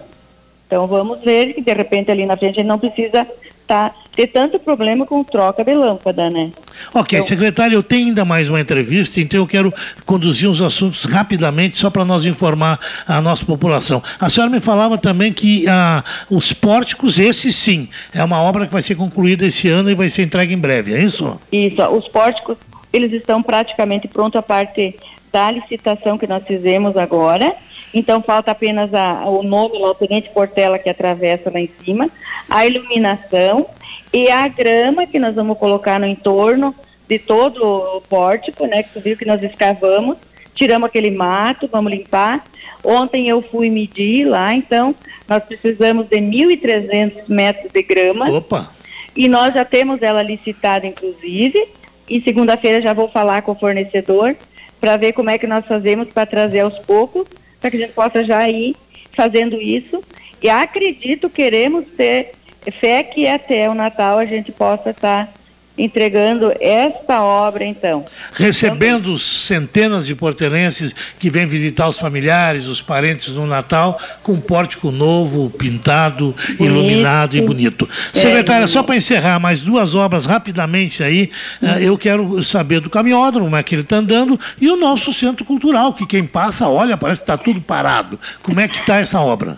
Então vamos ver que de repente ali na frente a gente não precisa tá, ter tanto problema com troca de lâmpada, né? Ok, Então- secretário, eu tenho ainda mais uma entrevista, então eu quero conduzir uns assuntos rapidamente, só para nós informar a nossa população. A senhora me falava também que ah, os pórticos, esse sim, é uma obra que vai ser concluída esse ano e vai ser entregue em breve, é isso? Isso, ó, os pórticos, eles estão praticamente prontos a parte da licitação que nós fizemos agora. Então falta apenas a- o nome lá, o Tenente Portela que atravessa lá em cima, a iluminação e a grama que nós vamos colocar no entorno de todo o pórtico, né? Que tu viu que nós escavamos, tiramos aquele mato, vamos limpar. Ontem eu fui medir lá, então nós precisamos de 1.300 metros de grama. Opa, E nós já temos ela licitada, inclusive, e segunda-feira já vou falar com o fornecedor para ver como é que nós fazemos para trazer aos poucos, para que a gente possa já ir fazendo isso. E acredito, queremos ter fé que até o Natal a gente possa estar entregando esta obra, então. recebendo centenas de portelenses que vêm visitar os familiares, os parentes no Natal, com um pórtico novo, pintado, iluminado e bonito. É, Secretária, só para encerrar mais duas obras rapidamente aí, eh, eu quero saber do caminhódromo, como é que ele está andando, e o nosso centro cultural, que quem passa, olha, parece que está tudo parado. Como é que está essa obra?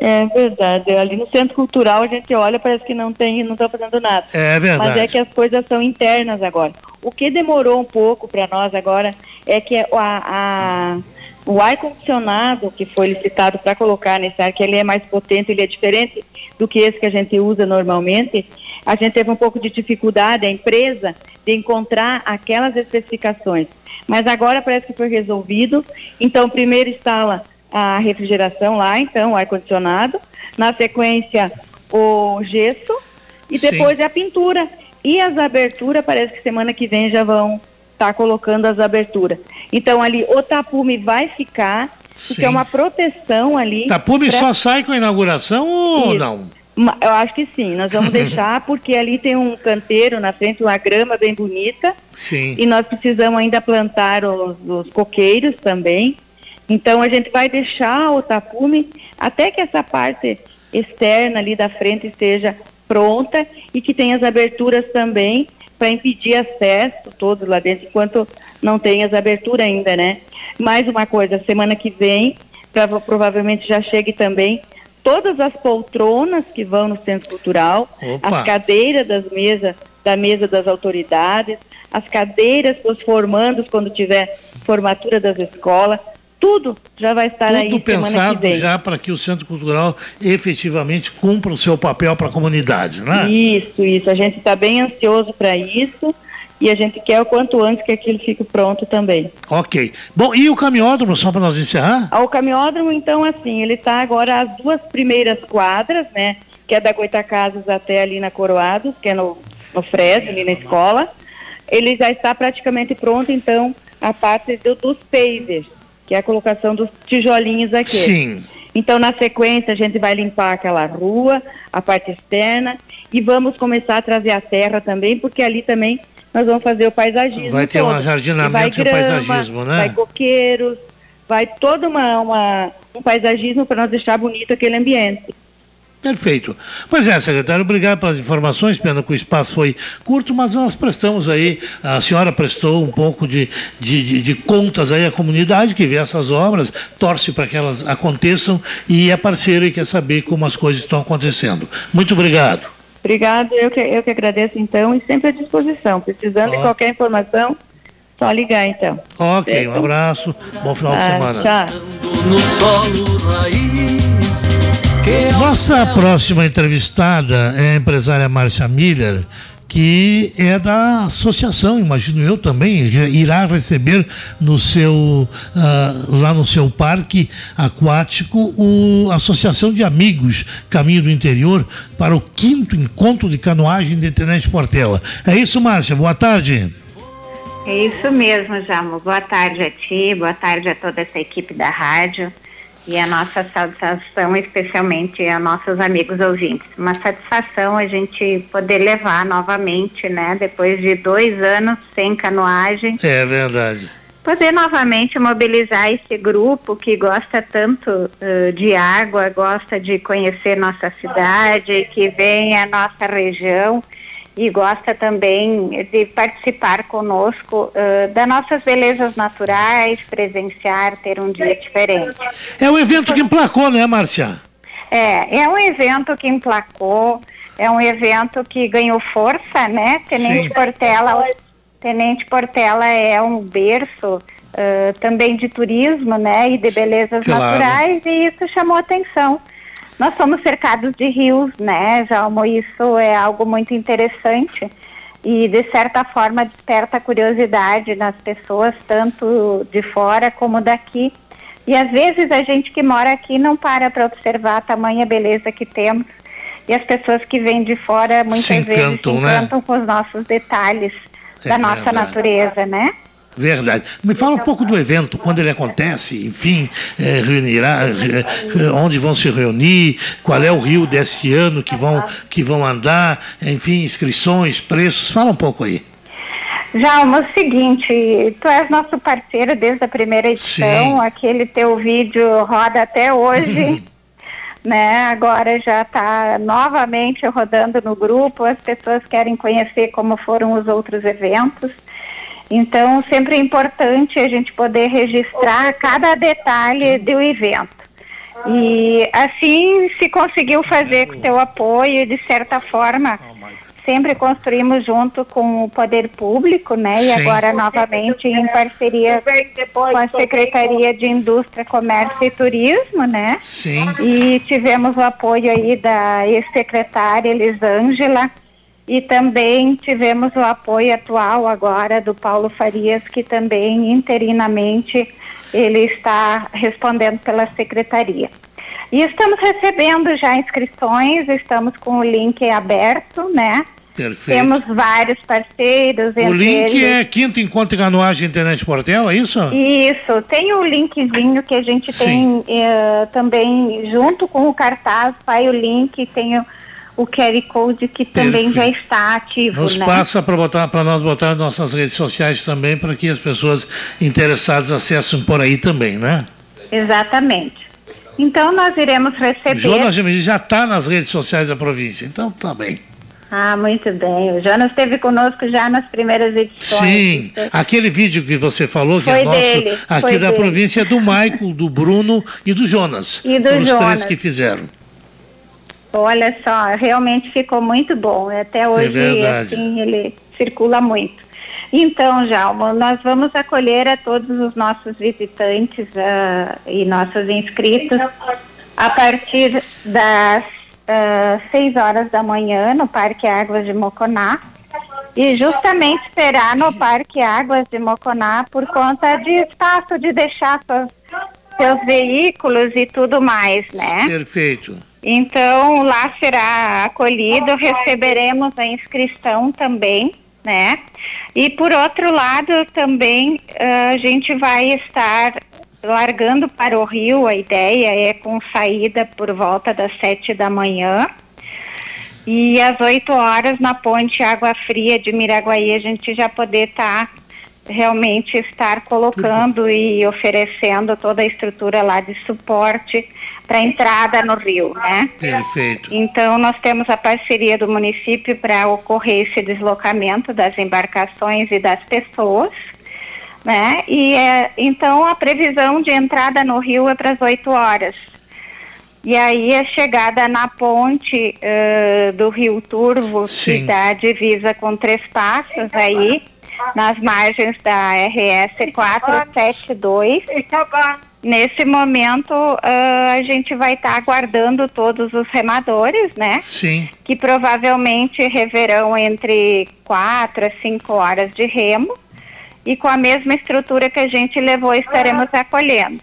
É, é verdade. Ali no Centro Cultural a gente olha, parece que não tem, não está fazendo nada. É verdade. Mas é que as coisas são internas agora. O que demorou um pouco para nós agora é que a, a- o ar-condicionado que foi licitado para colocar nesse ar, que ele é mais potente, ele é diferente do que esse que a gente usa normalmente, a gente teve um pouco de dificuldade, a empresa, de encontrar aquelas especificações. Mas agora parece que foi resolvido. Então, primeiro instala a refrigeração lá, então, o ar-condicionado. Na sequência, o gesso. E Sim. depois é a pintura. E as aberturas, parece que semana que vem já vão estar colocando as aberturas. Então, ali, o tapume vai ficar, porque Sim. é uma proteção ali. Tapume pra- só sai com a inauguração ou Isso. não? Eu acho que sim, nós vamos [laughs] deixar, porque ali tem um canteiro na frente, uma grama bem bonita. Sim. E nós precisamos ainda plantar os, os coqueiros também. Então a gente vai deixar o tapume até que essa parte externa ali da frente esteja pronta e que tenha as aberturas também para impedir acesso todo lá dentro, enquanto não tem as aberturas ainda, né? Mais uma coisa, semana que vem, prova- provavelmente já chegue também todas as poltronas que vão no centro cultural, Opa. as cadeiras das mesas, da mesa das autoridades, as cadeiras para os formandos quando tiver formatura das escolas, tudo já vai estar aí Tudo semana que pensado já para que o Centro Cultural efetivamente cumpra o seu papel para a comunidade, né? Isso, isso. A gente está bem ansioso para isso e a gente quer o quanto antes que aquilo fique pronto também. Ok. Bom, e o caminhódromo, só para nós encerrar? Ao caminhódromo, então, assim, ele está agora as duas primeiras quadras, né? Que é da Goitacazes até ali na Coroados, que é no, no Fresno, ali na escola. Ele já está praticamente pronto, então, a parte do, dos pavers, que é a colocação dos tijolinhos aqui. Sim. Então, na sequência, a gente vai limpar aquela rua, a parte externa, e vamos começar a trazer a terra também, porque ali também nós vamos fazer o paisagismo. Vai ter um todo. ajardinamento vai e o paisagismo, né? Vai coqueiros, vai todo uma, uma- um paisagismo para nós deixar bonito aquele ambiente. Perfeito. Pois é, secretário, obrigado pelas informações, pena que o espaço foi curto, mas nós prestamos aí, a senhora prestou um pouco de, de, de, de contas aí à comunidade que vê essas obras, torce para que elas aconteçam e é parceiro e quer saber como as coisas estão acontecendo. Muito obrigado. Obrigado, eu que, eu que agradeço então e sempre à disposição. Precisando de qualquer informação, só ligar então. Ok, Certo? um abraço, bom final de Ah, semana. tchau. Nossa próxima entrevistada é a empresária Márcia Miller, que é da associação, imagino eu também, irá receber no seu, ah, lá no seu parque aquático a Associação de Amigos Caminho do Interior para o quinto encontro de canoagem de Tenente Portela. É isso, Márcia? Boa tarde. É isso mesmo, Jamo. Boa tarde a ti, boa tarde a toda essa equipe da rádio e a nossa saudação especialmente a nossos amigos ouvintes. Uma satisfação a gente poder levar novamente, né, depois de dois anos sem canoagem, É verdade. poder novamente mobilizar esse grupo que gosta tanto eh, de água, gosta de conhecer nossa cidade, que vem à nossa região e gosta também de participar conosco eh, das nossas belezas naturais, presenciar, ter um dia diferente. É o evento que emplacou, né, Márcia? É, é um evento que emplacou, é um evento que ganhou força, né? Tenente Sim. Portela, Tenente Portela é um berço ãh, também de turismo, né? E de belezas Claro. naturais e isso chamou atenção. Nós somos cercados de rios, né, Jalmo? Isso é algo muito interessante e de certa forma desperta curiosidade nas pessoas, tanto de fora como daqui. E às vezes a gente que mora aqui não para para observar a tamanha beleza que temos. E as pessoas que vêm de fora muitas Se vezes se encantam, né? encantam com os nossos detalhes É da nossa verdade. natureza, né? Verdade. Me fala um pouco do evento, quando ele acontece, enfim, eh, reunirá, onde vão se reunir, qual é o rio desse ano que vão, que vão andar, enfim, inscrições, preços. Fala um pouco aí. Jalma, é o seguinte, tu és nosso parceiro desde a primeira edição, Sim. aquele teu vídeo roda até hoje, [laughs] né? Agora já está novamente rodando no grupo, as pessoas querem conhecer como foram os outros eventos. Então, sempre é importante a gente poder registrar cada detalhe do evento. E assim se conseguiu fazer com o teu apoio, de certa forma, sempre construímos junto com o poder público, né? E Sim. agora novamente em parceria com a Secretaria de Indústria, Comércio e Turismo, né? Sim. E tivemos o apoio aí da ex-secretária Elisângela e também tivemos o apoio atual agora do Paulo Farias, que também interinamente ele está respondendo pela secretaria. E estamos recebendo já inscrições, estamos com o link aberto, né? Perfeito. Temos vários parceiros, O link eles... é Quinto Encontro de Canoagem Internet Portel, é isso? Isso, tem o linkzinho que a gente tem eh, também junto com o cartaz, vai o link, tem o, o QR Code que também Perfeito. já está ativo, Nos né? passa para botar para nós botar nas nossas redes sociais também, para que as pessoas interessadas acessem por aí também, né? Exatamente. Então nós iremos receber. Jonas já está nas redes sociais da província, então tá bem. Ah, muito bem. O Jonas esteve conosco já nas primeiras edições. Sim, aquele vídeo que você falou, que Foi é nosso, dele, aqui da dele. província, é do Michael, do Bruno e do Jonas. E do os Jonas. três que fizeram. Olha só, realmente ficou muito bom. Até hoje, verdade. assim, ele circula muito. Então, Jalma, nós vamos acolher a todos os nossos visitantes ah, e nossos inscritos a partir das ah, 6 horas da manhã no Parque Águas de Moconá. E justamente será no Parque Águas de Moconá por conta de espaço de deixar suas, seus veículos e tudo mais, né? Perfeito. Então, lá será acolhido, receberemos a inscrição também, né? E por outro lado, também a gente vai estar largando para o rio, a ideia é com saída por volta das sete da manhã. E às 8 horas na ponte Água Fria de Miraguaí a gente já poder estar realmente estar colocando e oferecendo toda a estrutura lá de suporte para a entrada no rio, né? Perfeito. Então nós temos a parceria do município para ocorrer esse deslocamento das embarcações e das pessoas, né? E é, então a previsão de entrada no rio é para as 8 horas. E aí a chegada na ponte uh, do Rio Turvo, Sim. que dá divisa com Três Passos aí, nas margens da RS 472. Nesse momento, ah, a gente vai estar aguardando todos os remadores, né? Sim. Que provavelmente reverão entre quatro a cinco horas de remo. E com a mesma estrutura que a gente levou, estaremos acolhendo.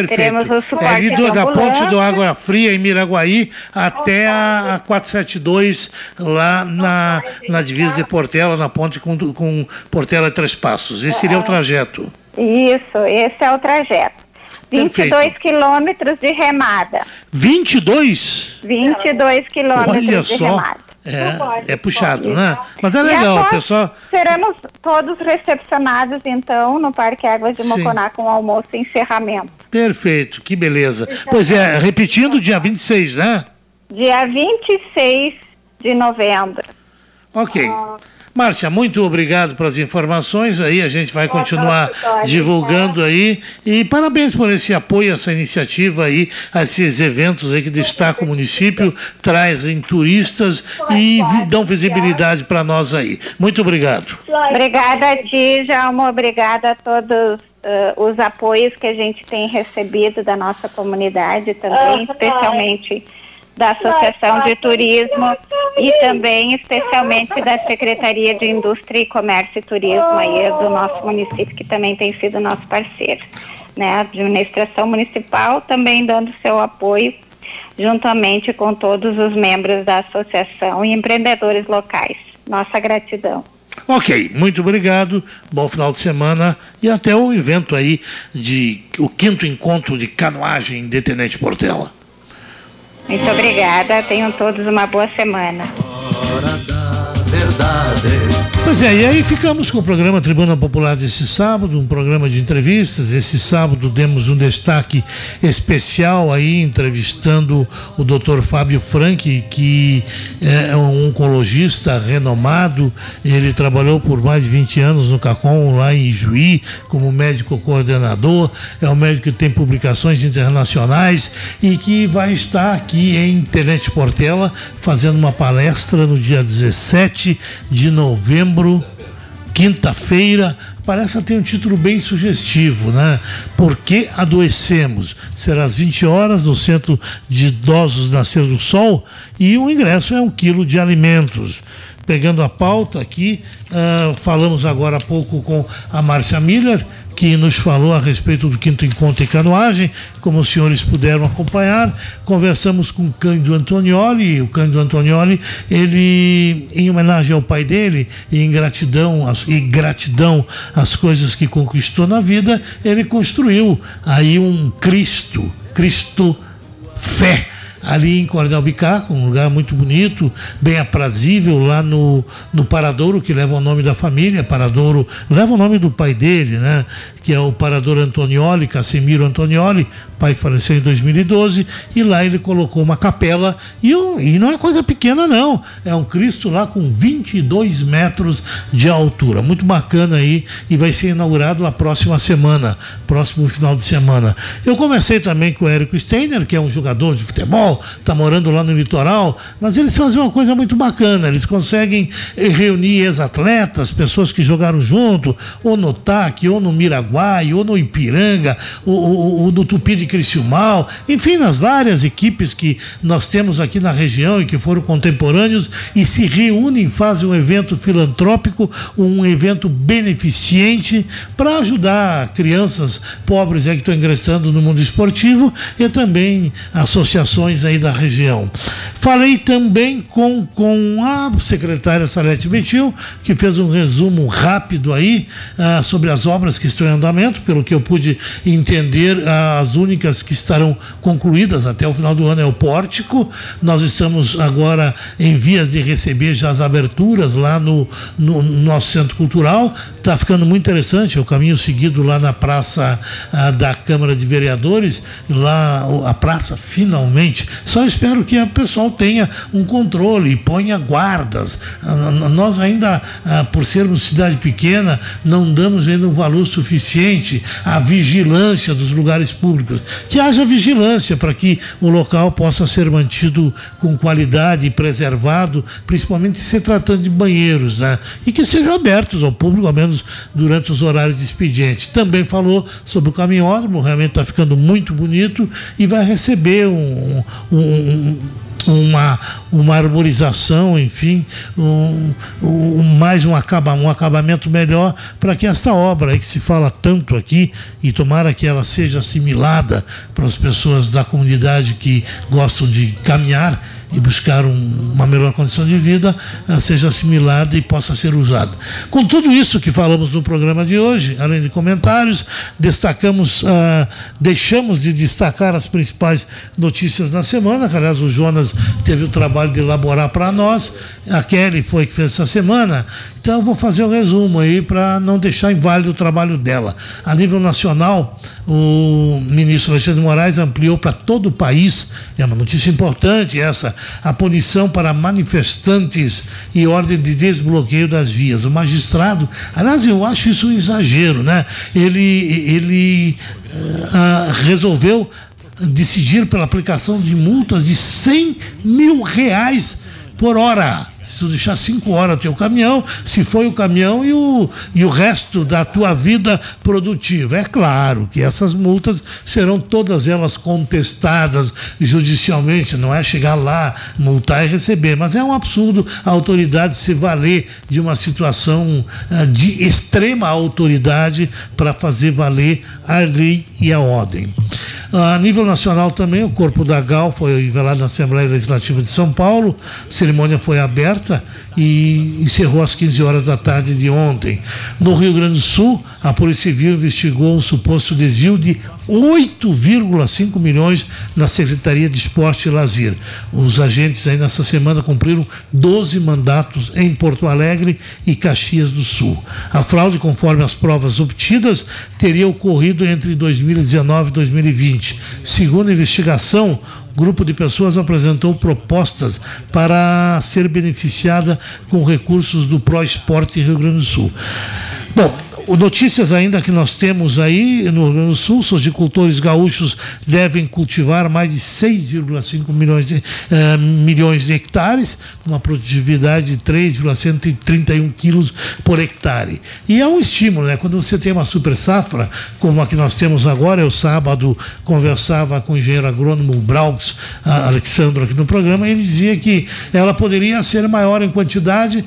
Perfeito. Teremos o é suporte do, de da ponte do Água Fria, em Miraguaí, até a, a 472, lá na, na divisa de Portela, na ponte com, com Portela e Três Passos. Esse seria o trajeto. Isso, esse é o trajeto. 22 Perfeito. quilômetros de remada. 22? 22 quilômetros Olha de só. remada. É, é puxado, né? Mas é legal, após, pessoal. Seremos todos recepcionados, então, no Parque Águas de Sim. Moconá com almoço e encerramento. Perfeito, que beleza. Pois é, repetindo, dia 26, né? Dia 26 de novembro. Ok. Márcia, muito obrigado pelas informações. Aí, a gente vai continuar divulgando aí. E parabéns por esse apoio, essa iniciativa aí, a esses eventos aí que destaca o município, trazem turistas e dão visibilidade para nós aí. Muito obrigado. Obrigada a ti, Jalmo. Obrigada a todos eh, os apoios que a gente tem recebido da nossa comunidade também, especialmente da Associação de Turismo e também especialmente da Secretaria de Indústria e Comércio e Turismo aí do nosso município, que também tem sido nosso parceiro. Né? A administração municipal também dando seu apoio juntamente com todos os membros da associação e empreendedores locais. Nossa gratidão. Ok, muito obrigado, bom final de semana e até o evento aí de o quinto encontro de canoagem de Tenente Portela. Muito obrigada. Tenham todos uma boa semana. Pois é, e aí ficamos com o programa Tribuna Popular desse sábado, um programa de entrevistas. Esse sábado demos um destaque especial aí, entrevistando o Dr. Fábio Frank, que é um oncologista renomado. Ele trabalhou por mais de 20 anos no CACOM, lá em Juí, como médico coordenador. É um médico que tem publicações internacionais e que vai estar aqui em Tenente Portela fazendo uma palestra no dia 17 de novembro, quinta-feira. Parece que tem um título bem sugestivo, né? Por que adoecemos? Será às 20 horas no Centro de Idosos Nascer do Sol e o ingresso é um quilo de alimentos. Pegando a pauta aqui, ah, falamos agora há pouco com a Márcia Miller, que nos falou a respeito do quinto encontro em canoagem, como os senhores puderam acompanhar. Conversamos com Cândido Antonioli, o Cândido Antonioli, ele, em homenagem ao pai dele, e em gratidão, e gratidão às coisas que conquistou na vida, ele construiu aí um Cristo, Cristo Fé, ali em Coronel Bicaco, um lugar muito bonito, bem aprazível, lá no, no Paradouro, que leva o nome da família, Paradouro, leva o nome do pai dele, né? Que é o Parador Antonioli, Casemiro Antonioli, pai que faleceu em 2012, e lá ele colocou uma capela, e, um- e não é coisa pequena não, é um Cristo lá com 22 metros de altura, muito bacana aí, e vai ser inaugurado a próxima semana, próximo final de semana. Eu conversei também com o Érico Steiner, que é um jogador de futebol, está morando lá no litoral, mas eles fazem uma coisa muito bacana, eles conseguem eh, reunir ex-atletas, pessoas que jogaram junto, ou no TAC, ou no Miraguai, ou no Ipiranga, ou, no Tupi de Criciúmal, enfim, nas várias equipes que nós temos aqui na região e que foram contemporâneos e se reúnem, fazem um evento filantrópico, um evento beneficente para ajudar crianças pobres aí que estão ingressando no mundo esportivo e também associações aí da região. Falei também com, com a secretária Salete Betil, que fez um resumo rápido aí ah, sobre as obras que estão em andamento, pelo que eu pude entender, as únicas que estarão concluídas até o final do ano é o pórtico. Nós estamos agora em vias de receber já as aberturas lá no, no nosso centro cultural. Está ficando muito interessante, é o caminho seguido lá na praça ah, da Câmara de Vereadores, lá a praça finalmente. Só espero que o pessoal tenha um controle e ponha guardas. Nós ainda, ah, por sermos cidade pequena, não damos ainda um valor suficiente à vigilância dos lugares públicos. Que haja vigilância para que o local possa ser mantido com qualidade e preservado, principalmente se tratando de banheiros, né? E que sejam abertos ao público, ao menos durante os horários de expediente. Também falou sobre o caminhódromo, realmente está ficando muito bonito e vai receber um, um uma, uma arborização, enfim, um, um, mais um, acaba, um acabamento melhor para que esta obra que se fala tanto aqui, e tomara que ela seja assimilada para as pessoas da comunidade que gostam de caminhar, e buscar um, uma melhor condição de vida uh, seja assimilada e possa ser usada. Com tudo isso que falamos no programa de hoje, além de comentários, destacamos, uh, deixamos de destacar as principais notícias da semana, que aliás o Jonas teve o trabalho de elaborar para nós, a Kelly foi que fez essa semana, então eu vou fazer um resumo aí para não deixar inválido o trabalho dela. A nível nacional, o ministro Alexandre de Moraes ampliou para todo o país, é uma notícia importante essa, a punição para manifestantes e ordem de desbloqueio das vias. O magistrado, aliás, eu acho isso um exagero, né? Ele, ele uh, resolveu decidir pela aplicação de multas de 100 mil reais por hora. Se tu deixar cinco horas teu caminhão, se foi o caminhão e o, e o resto da tua vida produtiva. É claro que essas multas serão todas elas contestadas judicialmente, não é chegar lá, multar e receber, mas é um absurdo a autoridade se valer de uma situação uh, de extrema autoridade para fazer valer a lei e a ordem. A nível nacional também, o corpo da GAL foi revelado na Assembleia Legislativa de São Paulo, a cerimônia foi aberta e encerrou às 15 horas da tarde de ontem. No Rio Grande do Sul, a Polícia Civil investigou um suposto desvio de 8,5 milhões na Secretaria de Esporte e Lazer. Os agentes aí nessa semana cumpriram 12 mandatos em Porto Alegre e Caxias do Sul. A fraude, conforme as provas obtidas, teria ocorrido entre 2019 e 2020. Segundo a investigação, grupo de pessoas apresentou propostas para ser beneficiada com recursos do Pro Esporte Rio Grande do Sul. Bom, notícias ainda que nós temos aí no Rio Grande do Sul, os agricultores gaúchos devem cultivar mais de 6,5 milhões de, uh, milhões de hectares, uma produtividade de 3,131 quilos por hectare. E é um estímulo, né? Quando você tem uma super safra, como a que nós temos agora, eu sábado conversava com o engenheiro agrônomo Braux Alexandre aqui no programa, e ele dizia que ela poderia ser maior em quantidade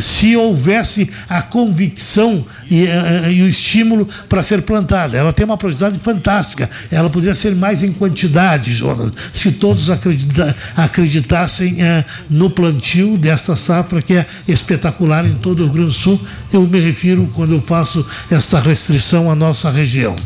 se houvesse a convicção e, eh, eh, e o estímulo para ser plantada. Ela tem uma produtividade fantástica. Ela poderia ser mais em quantidade, Jonas, se todos acredita, acreditassem eh, no plantio desta safra que é espetacular em todo o Rio Grande do Sul. Eu me refiro quando eu faço essa restrição à nossa região.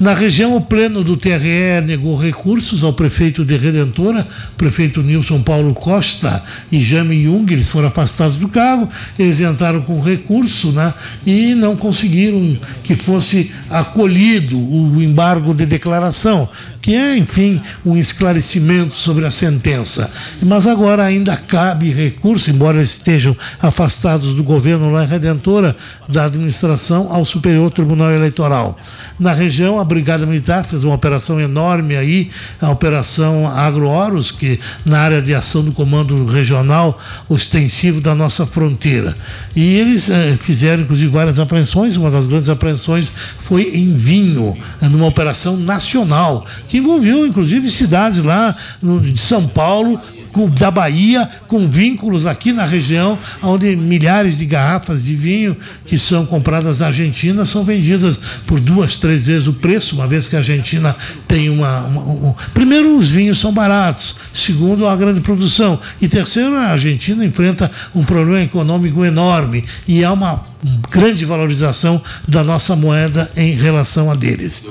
Na região, o pleno do TRE negou recursos ao prefeito de Redentora, prefeito Nilson Paulo Costa e Jame Jung, eles foram afastados do cargo, eles entraram com recurso né, e não conseguiram que fosse acolhido o embargo de declaração, que é, enfim, um esclarecimento sobre a sentença. Mas agora ainda cabe recurso, embora estejam afastados do governo lá em Redentora, da administração ao Superior Tribunal Eleitoral. Na região, a Brigada Militar fez uma operação enorme aí, a Operação Agro-Oros, que na área de ação do Comando Regional Ostensivo da nossa fronteira. E eles eh, fizeram, inclusive, várias apreensões, uma das grandes apreensões foi em Vinho, numa operação nacional, que envolveu inclusive cidades lá de São Paulo da Bahia, com vínculos aqui na região, onde milhares de garrafas de vinho que são compradas na Argentina são vendidas por duas, três vezes o preço, uma vez que a Argentina tem uma. uma um, primeiro, os vinhos são baratos, segundo, a grande produção, e terceiro, a Argentina enfrenta um problema econômico enorme e há uma grande valorização da nossa moeda em relação a deles.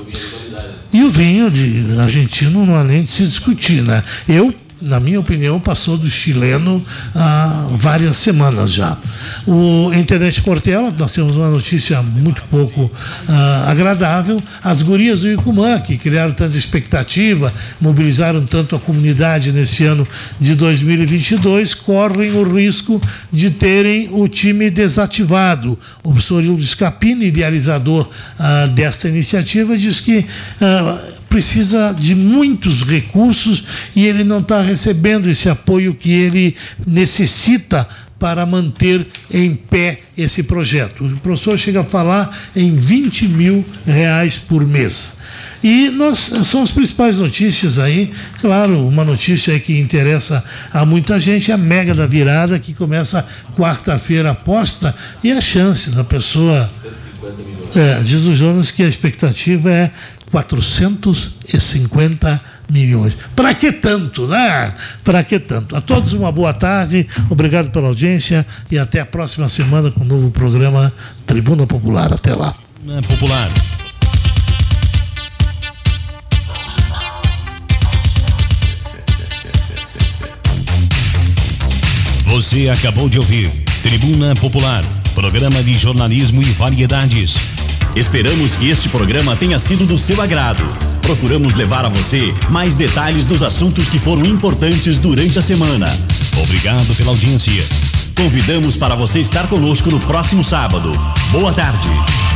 E o vinho de argentino não há nem de se discutir, né? Eu na minha opinião, passou do chileno há várias semanas já. O Internet Portela, nós temos uma notícia muito pouco ah, agradável. As gurias do Icumã, que criaram tanta expectativa, mobilizaram tanto a comunidade nesse ano de 2022, correm o risco de terem o time desativado. O professor Hildo Scapini, idealizador ah, desta iniciativa, diz que ah, precisa de muitos recursos e ele não está recebendo esse apoio que ele necessita para manter em pé esse projeto. O professor chega a falar em 20 mil reais por mês. E nós, são as principais notícias aí. Claro, uma notícia que interessa a muita gente é a mega da virada, que começa quarta-feira aposta, e a chance da pessoa. É, diz o Jonas que a expectativa é 450 milhões. Para que tanto, né? Para que tanto? A todos uma boa tarde, obrigado pela audiência e até a próxima semana com o um novo programa Tribuna Popular. Até lá. Popular. Você acabou de ouvir Tribuna Popular, programa de jornalismo e variedades Esperamos que este programa tenha sido do seu agrado. Procuramos levar a você mais detalhes dos assuntos que foram importantes durante a semana. Obrigado pela audiência. Convidamos para você estar conosco no próximo sábado. Boa tarde.